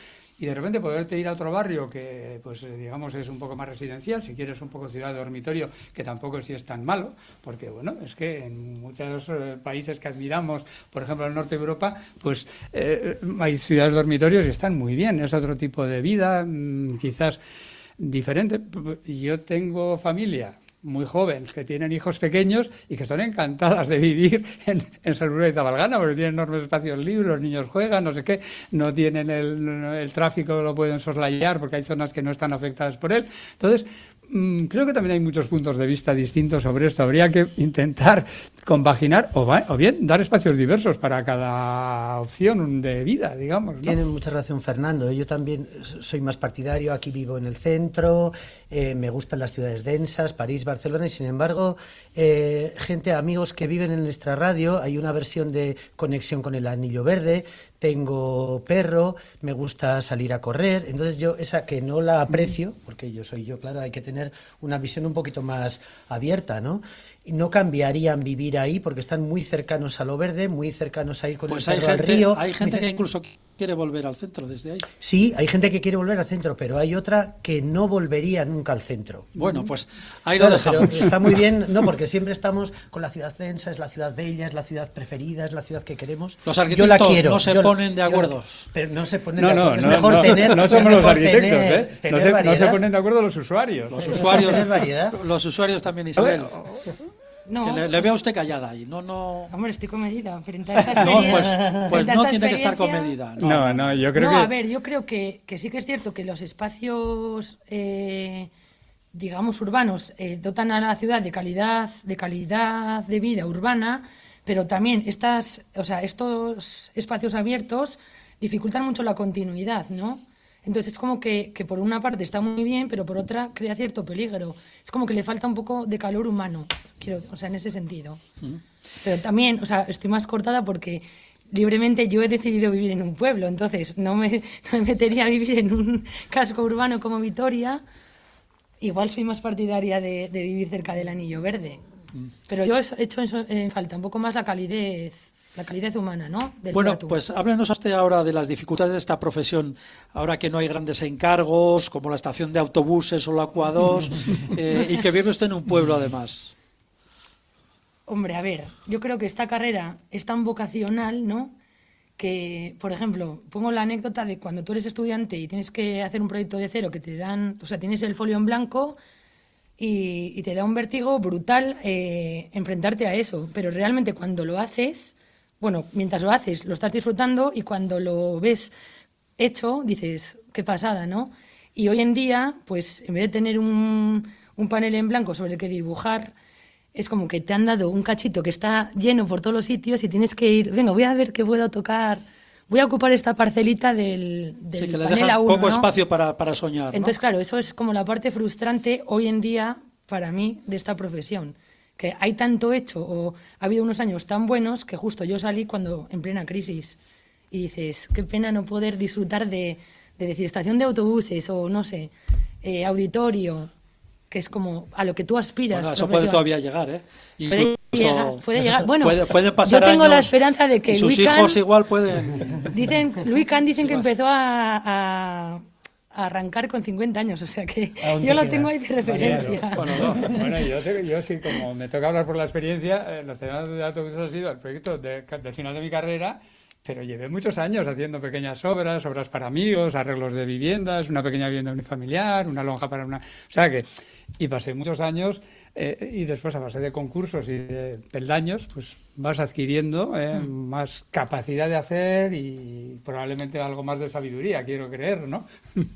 y de repente poderte ir a otro barrio que, pues eh, digamos, es un poco más residencial, si quieres un poco ciudad de dormitorio, que tampoco sí es tan malo, porque bueno, es que en muchos eh, países que admiramos, por ejemplo el norte de Europa, pues eh, hay ciudades dormitorios y están muy bien, es otro tipo de vida, mm, quizás diferente. Yo tengo familia muy joven, que tienen hijos pequeños y que están encantadas de vivir en, en Salura y Zabalgana, porque tienen enormes espacios libres, los niños juegan, no sé qué, no tienen el, el tráfico, lo pueden soslayar porque hay zonas que no están afectadas por él. Entonces, creo que también hay muchos puntos de vista distintos sobre esto. Habría que intentar compaginar o, va- o bien dar espacios diversos para cada opción de vida, digamos. Tiene mucha razón Fernando. Yo también soy más partidario. Aquí vivo en el centro. Eh, me gustan las ciudades densas, París, Barcelona, y sin embargo, eh, gente, amigos que viven en nuestra radio, hay una versión de conexión con el anillo verde, tengo perro, me gusta salir a correr, entonces yo esa que no la aprecio, porque yo soy yo, claro, hay que tener una visión un poquito más abierta, ¿no? Y no cambiarían vivir ahí porque están muy cercanos a lo verde, muy cercanos a ir con Pues el hay perro al río. hay gente que incluso quiere volver al centro desde ahí. Sí, hay gente que quiere volver al centro, pero hay otra que no volvería nunca al centro. Bueno, pues ahí lo pero dejamos. está muy bien, no, porque siempre estamos con la ciudad densa, es la ciudad bella, es la ciudad preferida, es la ciudad que queremos. Los Yo la arquitectos quiero. no se yo ponen de acuerdo. pero no se ponen No, de no, acuerdo. no, es mejor no, tener, no somos los arquitectos, tener- ¿eh? Tener se, no se ponen de acuerdo los usuarios. Los usuarios, los usuarios también, Isabel. No, Que le, le veo a usted callada ahí. No, no. hombre, estoy comedida frente a esta No, pues, pues frente a no esta tiene que estar comedida. No, no, yo creo no, que... a ver, yo creo que, que sí que es cierto que los espacios, eh, digamos, urbanos eh, dotan a la ciudad de calidad, de calidad de vida urbana, pero también estas, o sea, estos espacios abiertos dificultan mucho la continuidad, ¿no? Entonces es como que, que por una parte está muy bien, pero por otra crea cierto peligro. Es como que le falta un poco de calor humano, quiero, o sea, en ese sentido. Pero también, o sea, estoy más cortada porque libremente yo he decidido vivir en un pueblo, entonces no me, no me metería a vivir en un casco urbano como Vitoria. Igual soy más partidaria de, de vivir cerca del Anillo Verde. Pero yo he hecho en falta, un poco más la calidez, la calidez humana, ¿no? Del Bueno, trato. pues háblenos usted ahora de las dificultades de esta profesión, ahora que no hay grandes encargos, como la estación de autobuses o la Aqua 2, eh, y que vive usted en un pueblo además. Hombre, a ver, yo creo que esta carrera es tan vocacional, ¿no? Que, por ejemplo, pongo la anécdota de cuando tú eres estudiante y tienes que hacer un proyecto de cero, que te dan, o sea, tienes el folio en blanco y, y te da un vértigo brutal eh, enfrentarte a eso. Pero realmente cuando lo haces, bueno, mientras lo haces, lo estás disfrutando y cuando lo ves hecho, dices, qué pasada, ¿no? Y hoy en día, pues en vez de tener un, un panel en blanco sobre el que dibujar, es como que te han dado un cachito que está lleno por todos los sitios y tienes que ir, venga, voy a ver qué puedo tocar, voy a ocupar esta parcelita del, del Sí, que le panel dejan A1, poco ¿no? espacio para, para soñar. ¿no? Entonces, claro, eso es como la parte frustrante hoy en día para mí de esta profesión. Que hay tanto hecho o ha habido unos años tan buenos que justo yo salí cuando en plena crisis y dices, qué pena no poder disfrutar de, de decir estación de autobuses o no sé, eh, auditorio, que es como a lo que tú aspiras. Bueno, eso puede todavía llegar, ¿eh? Puede Incluso- llegar, puede llegar. Bueno, puede- pasar yo tengo la esperanza de que y sus Luis Can- hijos igual pueden... Dicen, Luis Can dicen Sí, que empezó a arrancar con 50 años, o sea que yo te lo queda. tengo ahí de referencia. Bueno, no, bueno, yo, yo sí, como me toca hablar por la experiencia, eh, Nacional de Autobuses ha sido el proyecto de- del final de mi carrera, pero llevé muchos años haciendo pequeñas obras, obras para amigos, arreglos de viviendas, una pequeña vivienda unifamiliar, una lonja para una... O sea que... Y pasé muchos años eh, y después a base de concursos y de peldaños, pues vas adquiriendo eh, más capacidad de hacer y probablemente algo más de sabiduría, quiero creer, ¿no?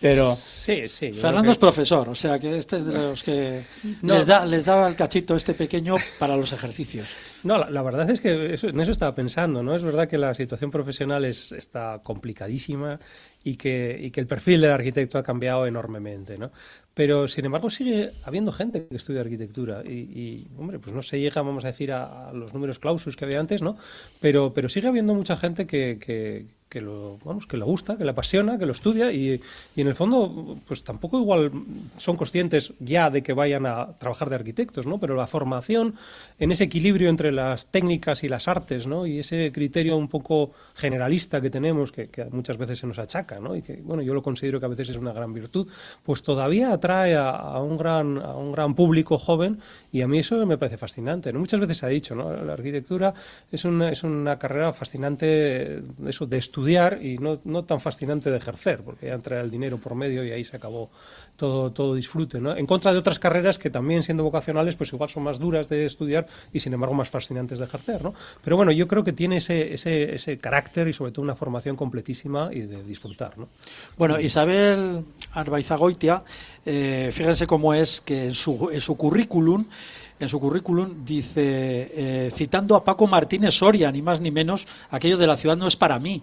Pero... Sí, sí. Fernando que- es profesor, o sea que este es de los que No. les, da, les daba el cachito este pequeño para los ejercicios. No, la, la verdad es que eso- en eso estaba pensando, ¿no? Es verdad que la situación profesional es, está complicadísima y que, y que el perfil del arquitecto ha cambiado enormemente, ¿no? Pero, sin embargo, sigue habiendo gente que estudia arquitectura y, y, hombre, pues no se llega, vamos a decir, a, a los números clausus que había antes, ¿no? Pero, pero sigue habiendo mucha gente que, que, que lo, vamos, que le gusta, que le apasiona, que lo estudia y, y en el fondo, pues tampoco igual son conscientes ya de que vayan a trabajar de arquitectos, ¿no? Pero la formación en ese equilibrio entre las técnicas y las artes, ¿no? Y ese criterio un poco generalista que tenemos, que, que muchas veces se nos achaca, ¿no? Y que, bueno, yo lo considero que a veces es una gran virtud, pues todavía atrae a, un, gran, a un gran público joven y a mí eso me parece fascinante. Muchas veces se ha dicho, ¿no? La arquitectura es una, es una carrera fascinante, eh, eso, de estudiar y no, no tan fascinante de ejercer, porque ya entra el dinero por medio y ahí se acabó todo, todo disfrute, ¿no? En contra de otras carreras que también siendo vocacionales, pues igual son más duras de estudiar y sin embargo más fascinantes de ejercer, ¿no? Pero bueno, yo creo que tiene ese, ese, ese carácter y sobre todo una formación completísima y de disfrutar, ¿no? Bueno, Isabel Arbaizagoitia, eh, fíjense cómo es que en su, en su currículum, en su currículum dice, eh, citando a Paco Martínez Soria, ni más ni menos, aquello de la ciudad no es para mí.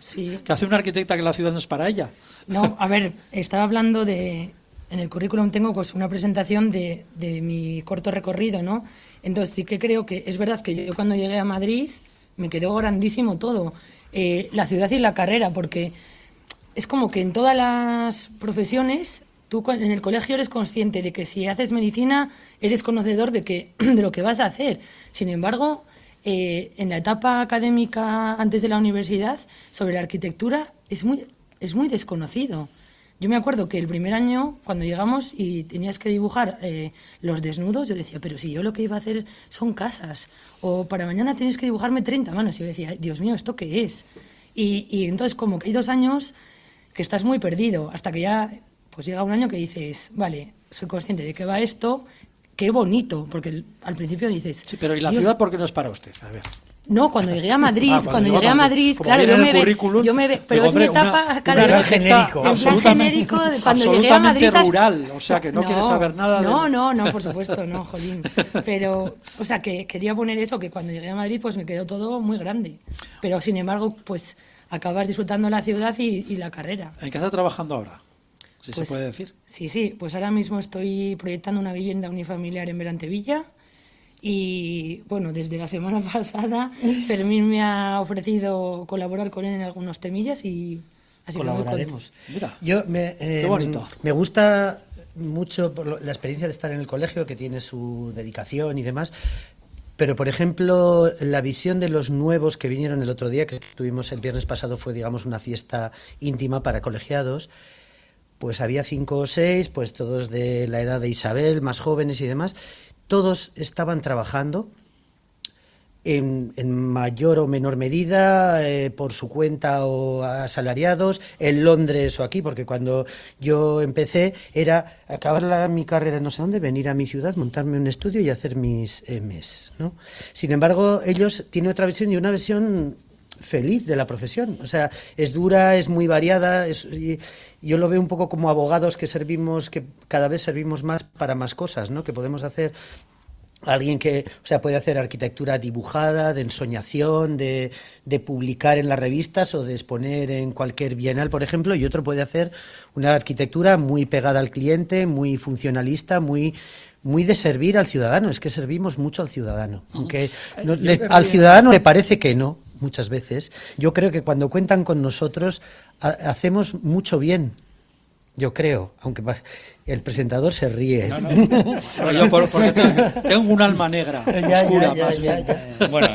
Sí. que hace una arquitecta que la ciudad no es para ella? No, a ver, estaba hablando de, en el currículum tengo pues una presentación de, de mi corto recorrido, ¿no? Entonces sí que creo que es verdad que yo cuando llegué a Madrid me quedó grandísimo todo, eh, la ciudad y la carrera, porque es como que en todas las profesiones tú en el colegio eres consciente de que si haces medicina eres conocedor de, que, de lo que vas a hacer. Sin embargo, eh, en la etapa académica antes de la universidad, sobre la arquitectura es muy, es muy desconocido. Yo me acuerdo que el primer año, cuando llegamos y tenías que dibujar eh, los desnudos, yo decía, pero si yo lo que iba a hacer son casas, o para mañana tienes que dibujarme 30 manos. Y yo decía, Dios mío, ¿esto qué es? Y, y entonces como que hay dos años que estás muy perdido, hasta que ya pues llega un año que dices, vale, soy consciente de que va esto, qué bonito, porque al principio dices... Sí, pero ¿y la "Dios, ciudad por qué no es para usted? A ver. No, cuando llegué a Madrid, Ah, cuando, llegó llegué a Madrid, como claro, yo me, ve, yo me ve, pero es mi una- etapa, una claro, receta genérico. absolutamente- genérico de cuando llegué a absolutamente Madrid. rural, o sea, que no, quiere saber nada de... No, no, no, por supuesto, no, jolín. Pero, o sea, que quería poner eso, que cuando llegué a Madrid, pues me quedó todo muy grande. Pero, sin embargo, pues acabas disfrutando la ciudad y, y la carrera. ¿En qué está trabajando ahora? Si Pues, se puede decir. Sí, sí, pues ahora mismo estoy proyectando una vivienda unifamiliar en Berantevilla y bueno, desde la semana pasada Fermín me ha ofrecido colaborar con él en algunos temillas y así que Colaboraremos. Mira, Yo me, eh, qué bonito. me gusta mucho por lo- la experiencia de estar en el colegio, que tiene su dedicación y demás. Pero, por ejemplo, la visión de los nuevos que vinieron el otro día, que tuvimos el viernes pasado, fue, digamos, una fiesta íntima para colegiados. Pues había cinco o seis, pues todos de la edad de Isabel, más jóvenes y demás. Todos estaban trabajando, en, mayor o menor medida, eh, por su cuenta o asalariados, en Londres o aquí, porque cuando yo empecé era acabar la- mi carrera no sé dónde, venir a mi ciudad, montarme un estudio y hacer mis MS. ¿no? Sin embargo, ellos tienen otra visión y una visión feliz de la profesión. O sea, es dura, es muy variada. es- y yo lo veo un poco como abogados que servimos, que cada vez servimos más para más cosas, ¿no? Que podemos hacer alguien que, o sea, puede hacer arquitectura dibujada, de ensoñación, de, de publicar en las revistas o de exponer en cualquier bienal, por ejemplo, y otro puede hacer una arquitectura muy pegada al cliente, muy funcionalista, muy muy de servir al ciudadano, es que servimos mucho al ciudadano, aunque no- le- al ciudadano le parece que no, muchas veces. Yo creo que cuando cuentan con nosotros ha- hacemos mucho bien, yo creo, aunque el presentador se ríe. Pero yo por- porque te- tengo un alma negra, Ya, oscura, ya, ya, más ya, bien. ya. Bueno,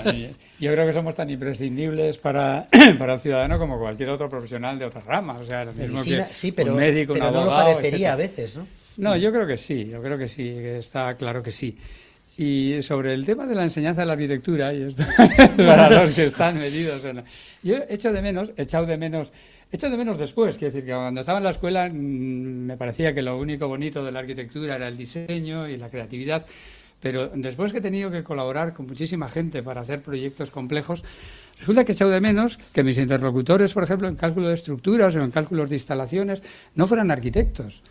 yo creo que somos tan imprescindibles para, para el ciudadano como cualquier otro profesional de otras ramas. O sea, lo mismo Medicina, que sí, pero, un médico, pero un no lo parecería etcétera. a veces, ¿no? No, yo creo que sí, yo creo que sí, que está claro que sí. Y sobre el tema de la enseñanza de la arquitectura, y esto para los que están metidos en la- Yo echo de menos, echado de menos, echo de menos después, quiero decir que cuando estaba en la escuela mm, me parecía que lo único bonito de la arquitectura era el diseño y la creatividad, pero después que he tenido que colaborar con muchísima gente para hacer proyectos complejos, resulta que he echado de menos que mis interlocutores, por ejemplo, en cálculo de estructuras o en cálculos de instalaciones, no fueran arquitectos.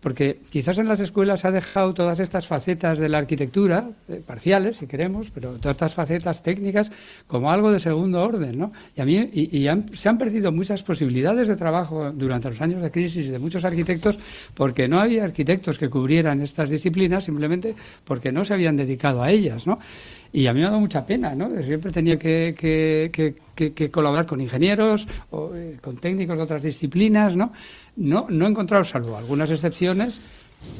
Porque quizás en las escuelas se ha dejado todas estas facetas de la arquitectura, eh, parciales si queremos, pero todas estas facetas técnicas como algo de segundo orden, ¿no? Y a mí y, se han perdido muchas posibilidades de trabajo durante los años de crisis de muchos arquitectos porque no había arquitectos que cubrieran estas disciplinas simplemente porque no se habían dedicado a ellas, ¿no? Y a mí me ha dado mucha pena, ¿no? Siempre tenía que, que- que- colaborar con ingenieros o eh, con técnicos de otras disciplinas, ¿no? No, no he encontrado, salvo algunas excepciones,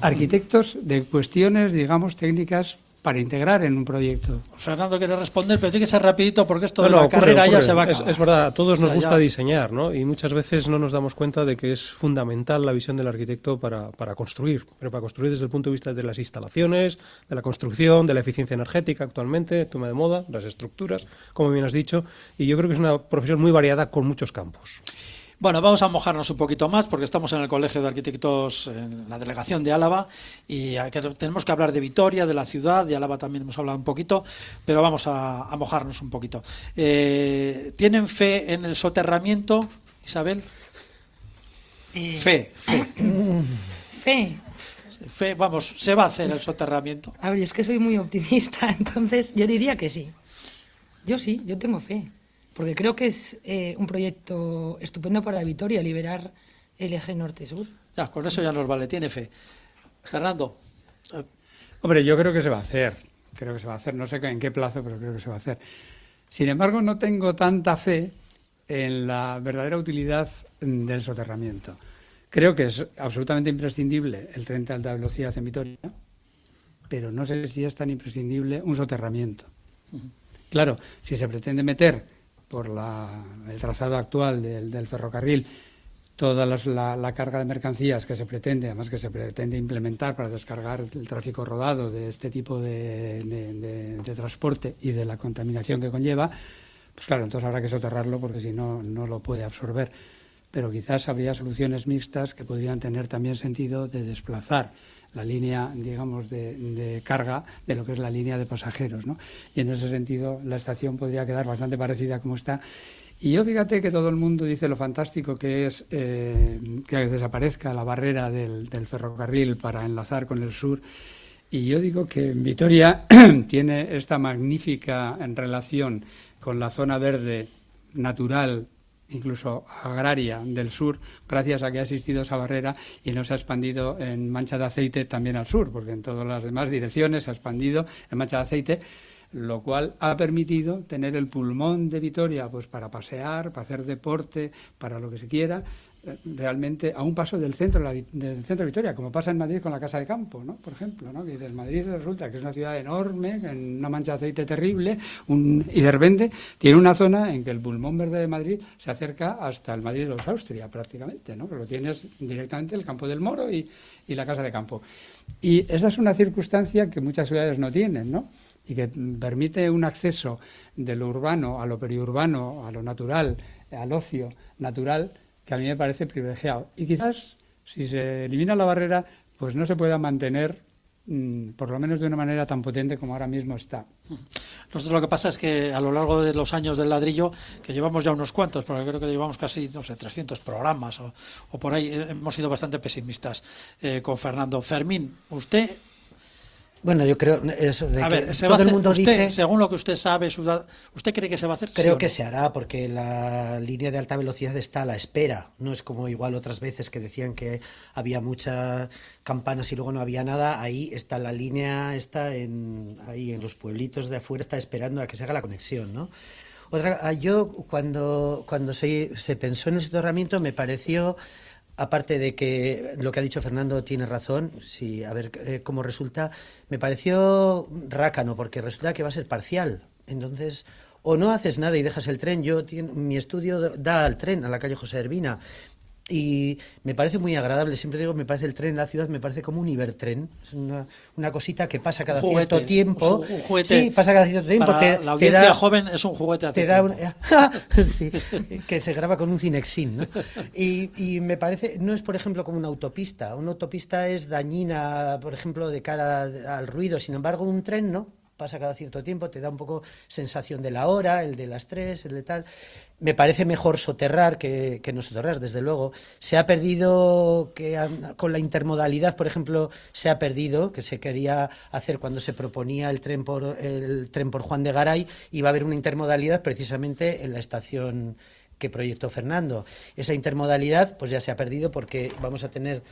arquitectos de cuestiones, digamos, técnicas para integrar en un proyecto. Fernando quiere responder, pero tiene que ser rapidito porque esto No, de no, la ocurre, carrera ya se va a es, acabar. es verdad, a todos nos gusta ya- diseñar, ¿no? Y muchas veces no nos damos cuenta de que es fundamental la visión del arquitecto para, para construir, pero para construir desde el punto de vista de las instalaciones, de la construcción, de la eficiencia energética actualmente, tema de moda, las estructuras, como bien has dicho, y yo creo que es una profesión muy variada con muchos campos. Bueno, vamos a mojarnos un poquito más porque estamos en el Colegio de Arquitectos, en la delegación de Álava, y tenemos que hablar de Vitoria, de la ciudad, de Álava también hemos hablado un poquito, pero vamos a, a mojarnos un poquito. Eh, ¿Tienen fe en el soterramiento, Isabel? Eh, Fe, fe, Fe. fe, vamos, se va a hacer el soterramiento. A ver, yo es que soy muy optimista, entonces yo diría que sí. Yo sí, yo tengo fe. Porque creo que es eh, un proyecto estupendo para Vitoria, liberar el eje norte-sur. Ya, con eso ya nos vale, tiene fe. Fernando. Hombre, yo creo que se va a hacer. Creo que se va a hacer. No sé en qué plazo, pero creo que se va a hacer. Sin embargo, no tengo tanta fe en la verdadera utilidad del soterramiento. Creo que es absolutamente imprescindible el tren de alta velocidad en Vitoria, pero no sé si es tan imprescindible un soterramiento. Claro, si se pretende meter por el trazado actual del, ferrocarril toda la, carga de mercancías que se pretende, además que se pretende implementar para descargar el tráfico rodado de este tipo de, transporte y de la contaminación que conlleva, pues claro, entonces habrá que soterrarlo porque si no, no lo puede absorber. Pero quizás habría soluciones mixtas que podrían tener también sentido de desplazar la línea, digamos, de, carga de lo que es la línea de pasajeros, ¿no? Y en ese sentido la estación podría quedar bastante parecida como está. Y yo fíjate que todo el mundo dice lo fantástico que es eh, que desaparezca la barrera del, ferrocarril para enlazar con el sur. Y yo digo que Vitoria tiene esta magnífica relación con la zona verde natural incluso agraria del sur, gracias a que ha existido esa barrera y no se ha expandido en mancha de aceite también al sur, porque en todas las demás direcciones se ha expandido en mancha de aceite, lo cual ha permitido tener el pulmón de Vitoria pues para pasear, para hacer deporte, para lo que se quiera, realmente a un paso del centro, del centro de Vitoria, como pasa en Madrid con la Casa de Campo, ¿no? por ejemplo, ¿no? que desde Madrid resulta que es una ciudad enorme, en una mancha de aceite terrible, un, y de repente tiene una zona en que el pulmón verde de Madrid se acerca hasta el Madrid de los Austria prácticamente, ¿no? lo tienes directamente el campo del Moro y, y la Casa de Campo. Y esa es una circunstancia que muchas ciudades no tienen, ¿no? y que permite un acceso de lo urbano a lo periurbano, a lo natural, al ocio natural, que a mí me parece privilegiado. Y quizás, si se elimina la barrera, pues no se pueda mantener mm, por lo menos de una manera tan potente como ahora mismo está. Nosotros lo que pasa es que a lo largo de los años del ladrillo, que llevamos ya unos cuantos, porque creo que llevamos casi, no sé, 300 programas o, por ahí, eh, hemos sido bastante pesimistas eh, con Fernando. Fermín, usted bueno, yo creo eso de a que ver, todo el mundo dice, según lo que usted sabe, ¿usted cree que se va a hacer? Creo que se hará porque la línea de alta velocidad está a la espera. No es como igual otras veces que decían que había muchas campanas y luego no había nada. Ahí está la línea, está en ahí en los pueblitos de afuera, está esperando a que se haga la conexión, ¿no? Otra, ah, yo cuando cuando se, se pensó en el soterramiento me pareció aparte de que lo que ha dicho Fernando tiene razón, sí, a ver eh, cómo resulta, me pareció rácano, porque resulta que va a ser parcial. Entonces, o no haces nada y dejas el tren. Yo, mi estudio da al tren, a la calle José Hervina, y me parece muy agradable. Siempre digo, me parece el tren en la ciudad, me parece como un Ibertren. Es una, una cosita que pasa cada cierto tiempo. Un, juguete. Sí, pasa cada cierto tiempo. Para la audiencia joven es un juguete. Te da sí, que se graba con un Cinexin. ¿no? Y, y, me parece, no es por ejemplo como una autopista. Una autopista es dañina, por ejemplo, de cara al ruido. Sin embargo, un tren no pasa cada cierto tiempo, te da un poco sensación de la hora, el de las tres, el de tal. Me parece mejor soterrar que, no soterrar, desde luego. Se ha perdido, que con la intermodalidad, por ejemplo, se ha perdido, que se quería hacer cuando se proponía el tren por, el tren por Juan de Garay, y va a haber una intermodalidad precisamente en la estación que proyectó Fernando. Esa intermodalidad pues ya se ha perdido porque vamos a tener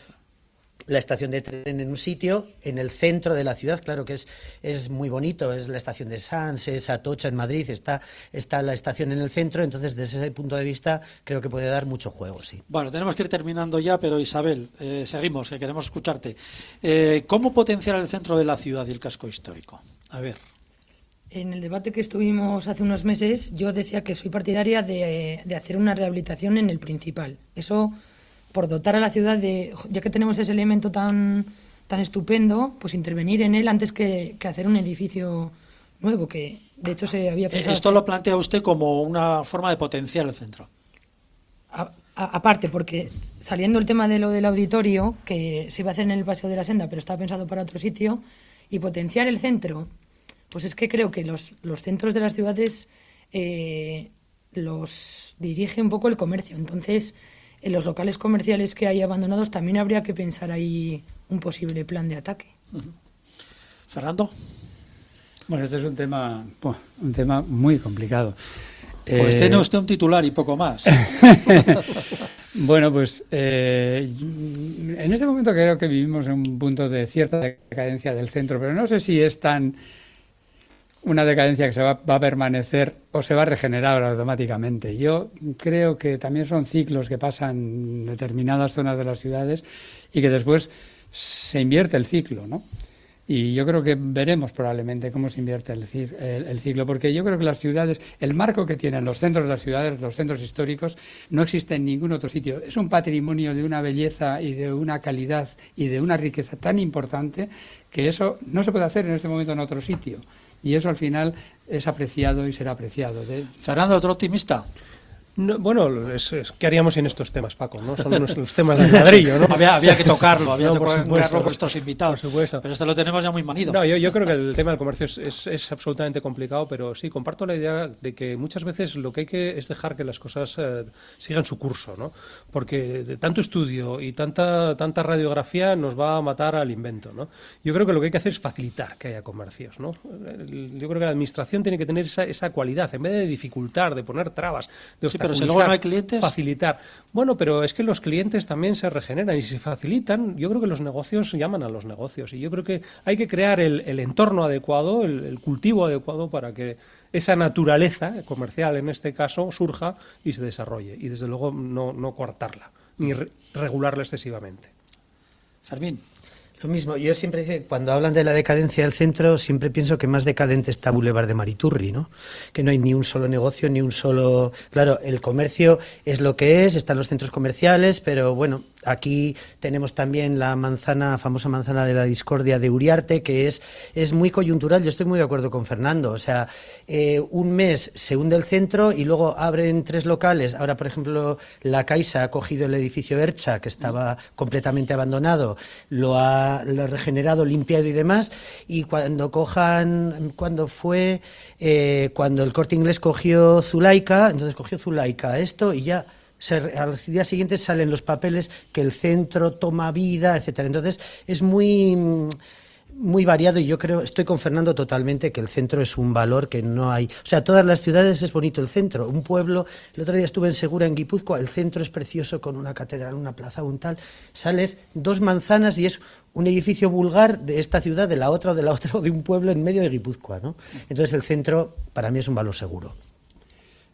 la estación de tren en un sitio, en el centro de la ciudad, claro que es, es muy bonito, es la estación de Sans, es Atocha en Madrid, está, está la estación en el centro, entonces desde ese punto de vista creo que puede dar mucho juego, sí. Bueno, tenemos que ir terminando ya, pero Isabel, eh, seguimos, que queremos escucharte. Eh, ¿Cómo potenciar el centro de la ciudad y el casco histórico? A ver. En el debate que estuvimos hace unos meses, yo decía que soy partidaria de, de hacer una rehabilitación en el principal. Eso por dotar a la ciudad de, ya que tenemos ese elemento tan, tan estupendo, pues intervenir en él antes que, hacer un edificio nuevo, que de hecho se había pensado. Esto lo plantea usted como una forma de potenciar el centro. aparte, porque saliendo el tema de lo del auditorio, que se iba a hacer en el Paseo de la Senda, pero estaba pensado para otro sitio, y potenciar el centro, pues es que creo que los, los centros de las ciudades eh, los dirige un poco el comercio. Entonces, en los locales comerciales que hay abandonados también habría que pensar ahí un posible plan de ataque. Fernando. Bueno, este es un tema, un tema muy complicado. Pues tiene usted un titular y poco más. Bueno, pues eh, en este momento creo que vivimos en un punto de cierta decadencia del centro, pero no sé si es tan una decadencia que se va, va, a permanecer o se va a regenerar automáticamente. Yo creo que también son ciclos que pasan en determinadas zonas de las ciudades y que después se invierte el ciclo, ¿no? Y yo creo que veremos probablemente cómo se invierte el, el, ciclo, porque yo creo que las ciudades, el marco que tienen los centros de las ciudades, los centros históricos, no existe en ningún otro sitio. Es un patrimonio de una belleza y de una calidad y de una riqueza tan importante que eso no se puede hacer en este momento en otro sitio. Y eso al final es apreciado y será apreciado. Fernando, otro optimista. No, bueno, es, es, ¿qué haríamos sin estos temas, Paco? ¿no? Son los, los temas del ladrillo, ¿no? había, había, que tocarlo, había que tocarlo supuesto. con nuestros invitados. Por supuesto. Pero este lo tenemos ya muy manido. No, yo, yo creo que el tema del comercio es, es, es absolutamente complicado, pero sí, comparto la idea de que muchas veces lo que hay que es dejar que las cosas eh, sigan su curso, ¿no? Porque de tanto estudio y tanta, tanta radiografía nos va a matar al invento, ¿no? Yo creo que lo que hay que hacer es facilitar que haya comercios, ¿no? Yo creo que la administración tiene que tener esa, esa cualidad, en vez de dificultar, de poner trabas, de pero si luego no hay clientes. facilitar. Bueno, pero es que los clientes también se regeneran y si se facilitan, yo creo que los negocios llaman a los negocios y yo creo que hay que crear el, el entorno adecuado, el, el cultivo adecuado para que esa naturaleza comercial, en este caso, surja y se desarrolle y desde luego no, no coartarla ni re- regularla excesivamente. Fermín. Lo mismo, yo siempre, dice- cuando hablan de la decadencia del centro, siempre pienso que más decadente está Boulevard de Mariturri, ¿no? Que no hay ni un solo negocio, ni un solo... Claro, el comercio es lo que es, están los centros comerciales, pero bueno, aquí tenemos también la manzana, famosa manzana de la discordia de Uriarte, que es, es muy coyuntural, yo estoy muy de acuerdo con Fernando, o sea, eh, un mes se hunde el centro y luego abren tres locales, ahora por ejemplo la Caixa ha cogido el edificio Ercha, que estaba completamente abandonado, lo ha, regenerado, limpiado y demás, y cuando cojan, cuando fue, eh, cuando el corte inglés cogió Zulaika, entonces cogió Zulaika esto y ya se, al día siguiente salen los papeles que el centro toma vida, etcétera. Entonces es muy muy variado y yo creo, estoy con Fernando totalmente que el centro es un valor que no hay. O sea, todas las ciudades es bonito el centro. Un pueblo, el otro día estuve en Segura, en Guipúzcoa, el centro es precioso con una catedral, una plaza, un tal. Sales dos manzanas y es un edificio vulgar de esta ciudad, de la otra o de la otra o de un pueblo en medio de Guipúzcoa, ¿no? Entonces el centro para mí es un valor seguro.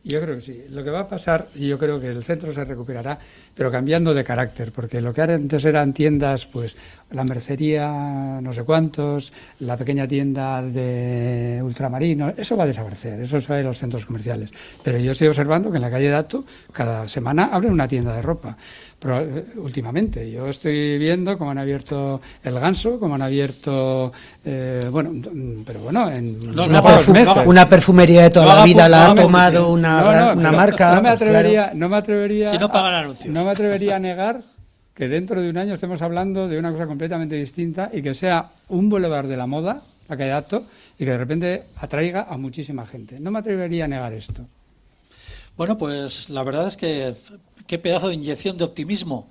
Yo creo que sí. Lo que va a pasar, y yo creo que el centro se recuperará, pero cambiando de carácter, porque lo que antes eran tiendas, pues la mercería, no sé cuántos, la pequeña tienda de ultramarino, eso va a desaparecer, eso se va a ir a los centros comerciales. Pero yo estoy observando que en la calle Dato cada semana abren una tienda de ropa. Pero, eh, últimamente, yo estoy viendo cómo han abierto el ganso, cómo han abierto, eh, bueno, pero bueno, en No, Una, perfu- meses. una perfumería de toda No la vida la ha tomado una, No, no, una marca. No me pues, claro. atrevería, no me atrevería. Si no pagan a- anuncios. No me atrevería a negar que dentro de un año estemos hablando de una cosa completamente distinta y que sea un boulevard de la moda, la calle Acto, y que de repente atraiga a muchísima gente. No me atrevería a negar esto. Bueno, pues la verdad es que qué pedazo de inyección de optimismo.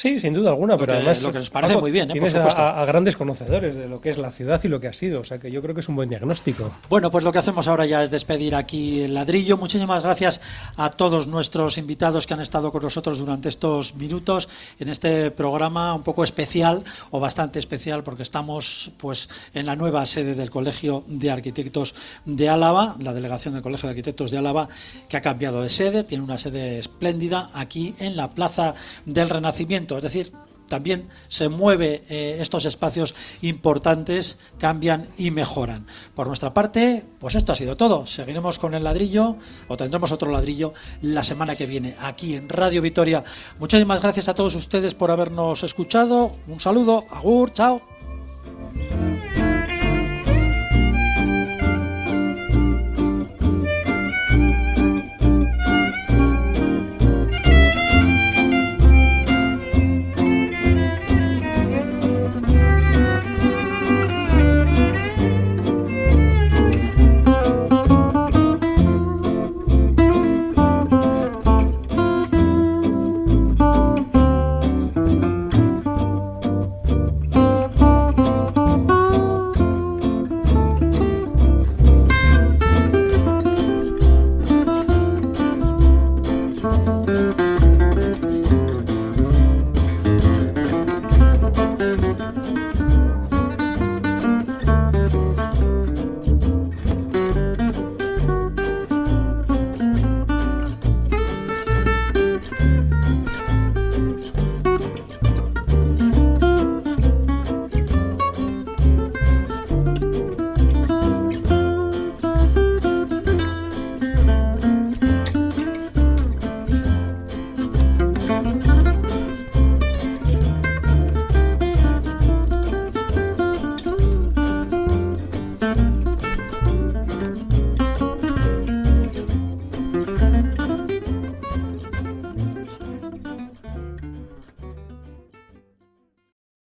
Sí, sin duda alguna, Lo pero que- además lo que nos parece Paco, muy bien, ¿eh? tienes Por a- supuesto. a, a grandes conocedores de lo que es la ciudad y lo que ha sido, o sea que yo creo que es un buen diagnóstico. Bueno, pues lo que hacemos ahora ya es despedir aquí el ladrillo. Muchísimas gracias a todos nuestros invitados que han estado con nosotros durante estos minutos en este programa un poco especial o bastante especial porque estamos pues en la nueva sede del Colegio de Arquitectos de Álava, la delegación del Colegio de Arquitectos de Álava que ha cambiado de sede, tiene una sede espléndida aquí en la Plaza del Renacimiento, es decir, también se mueve eh, estos espacios importantes, cambian y mejoran. Por nuestra parte, pues esto ha sido todo. Seguiremos con el ladrillo o tendremos otro ladrillo la semana que viene aquí en Radio Vitoria. Muchísimas gracias a todos ustedes por habernos escuchado. Un saludo, agur, chao.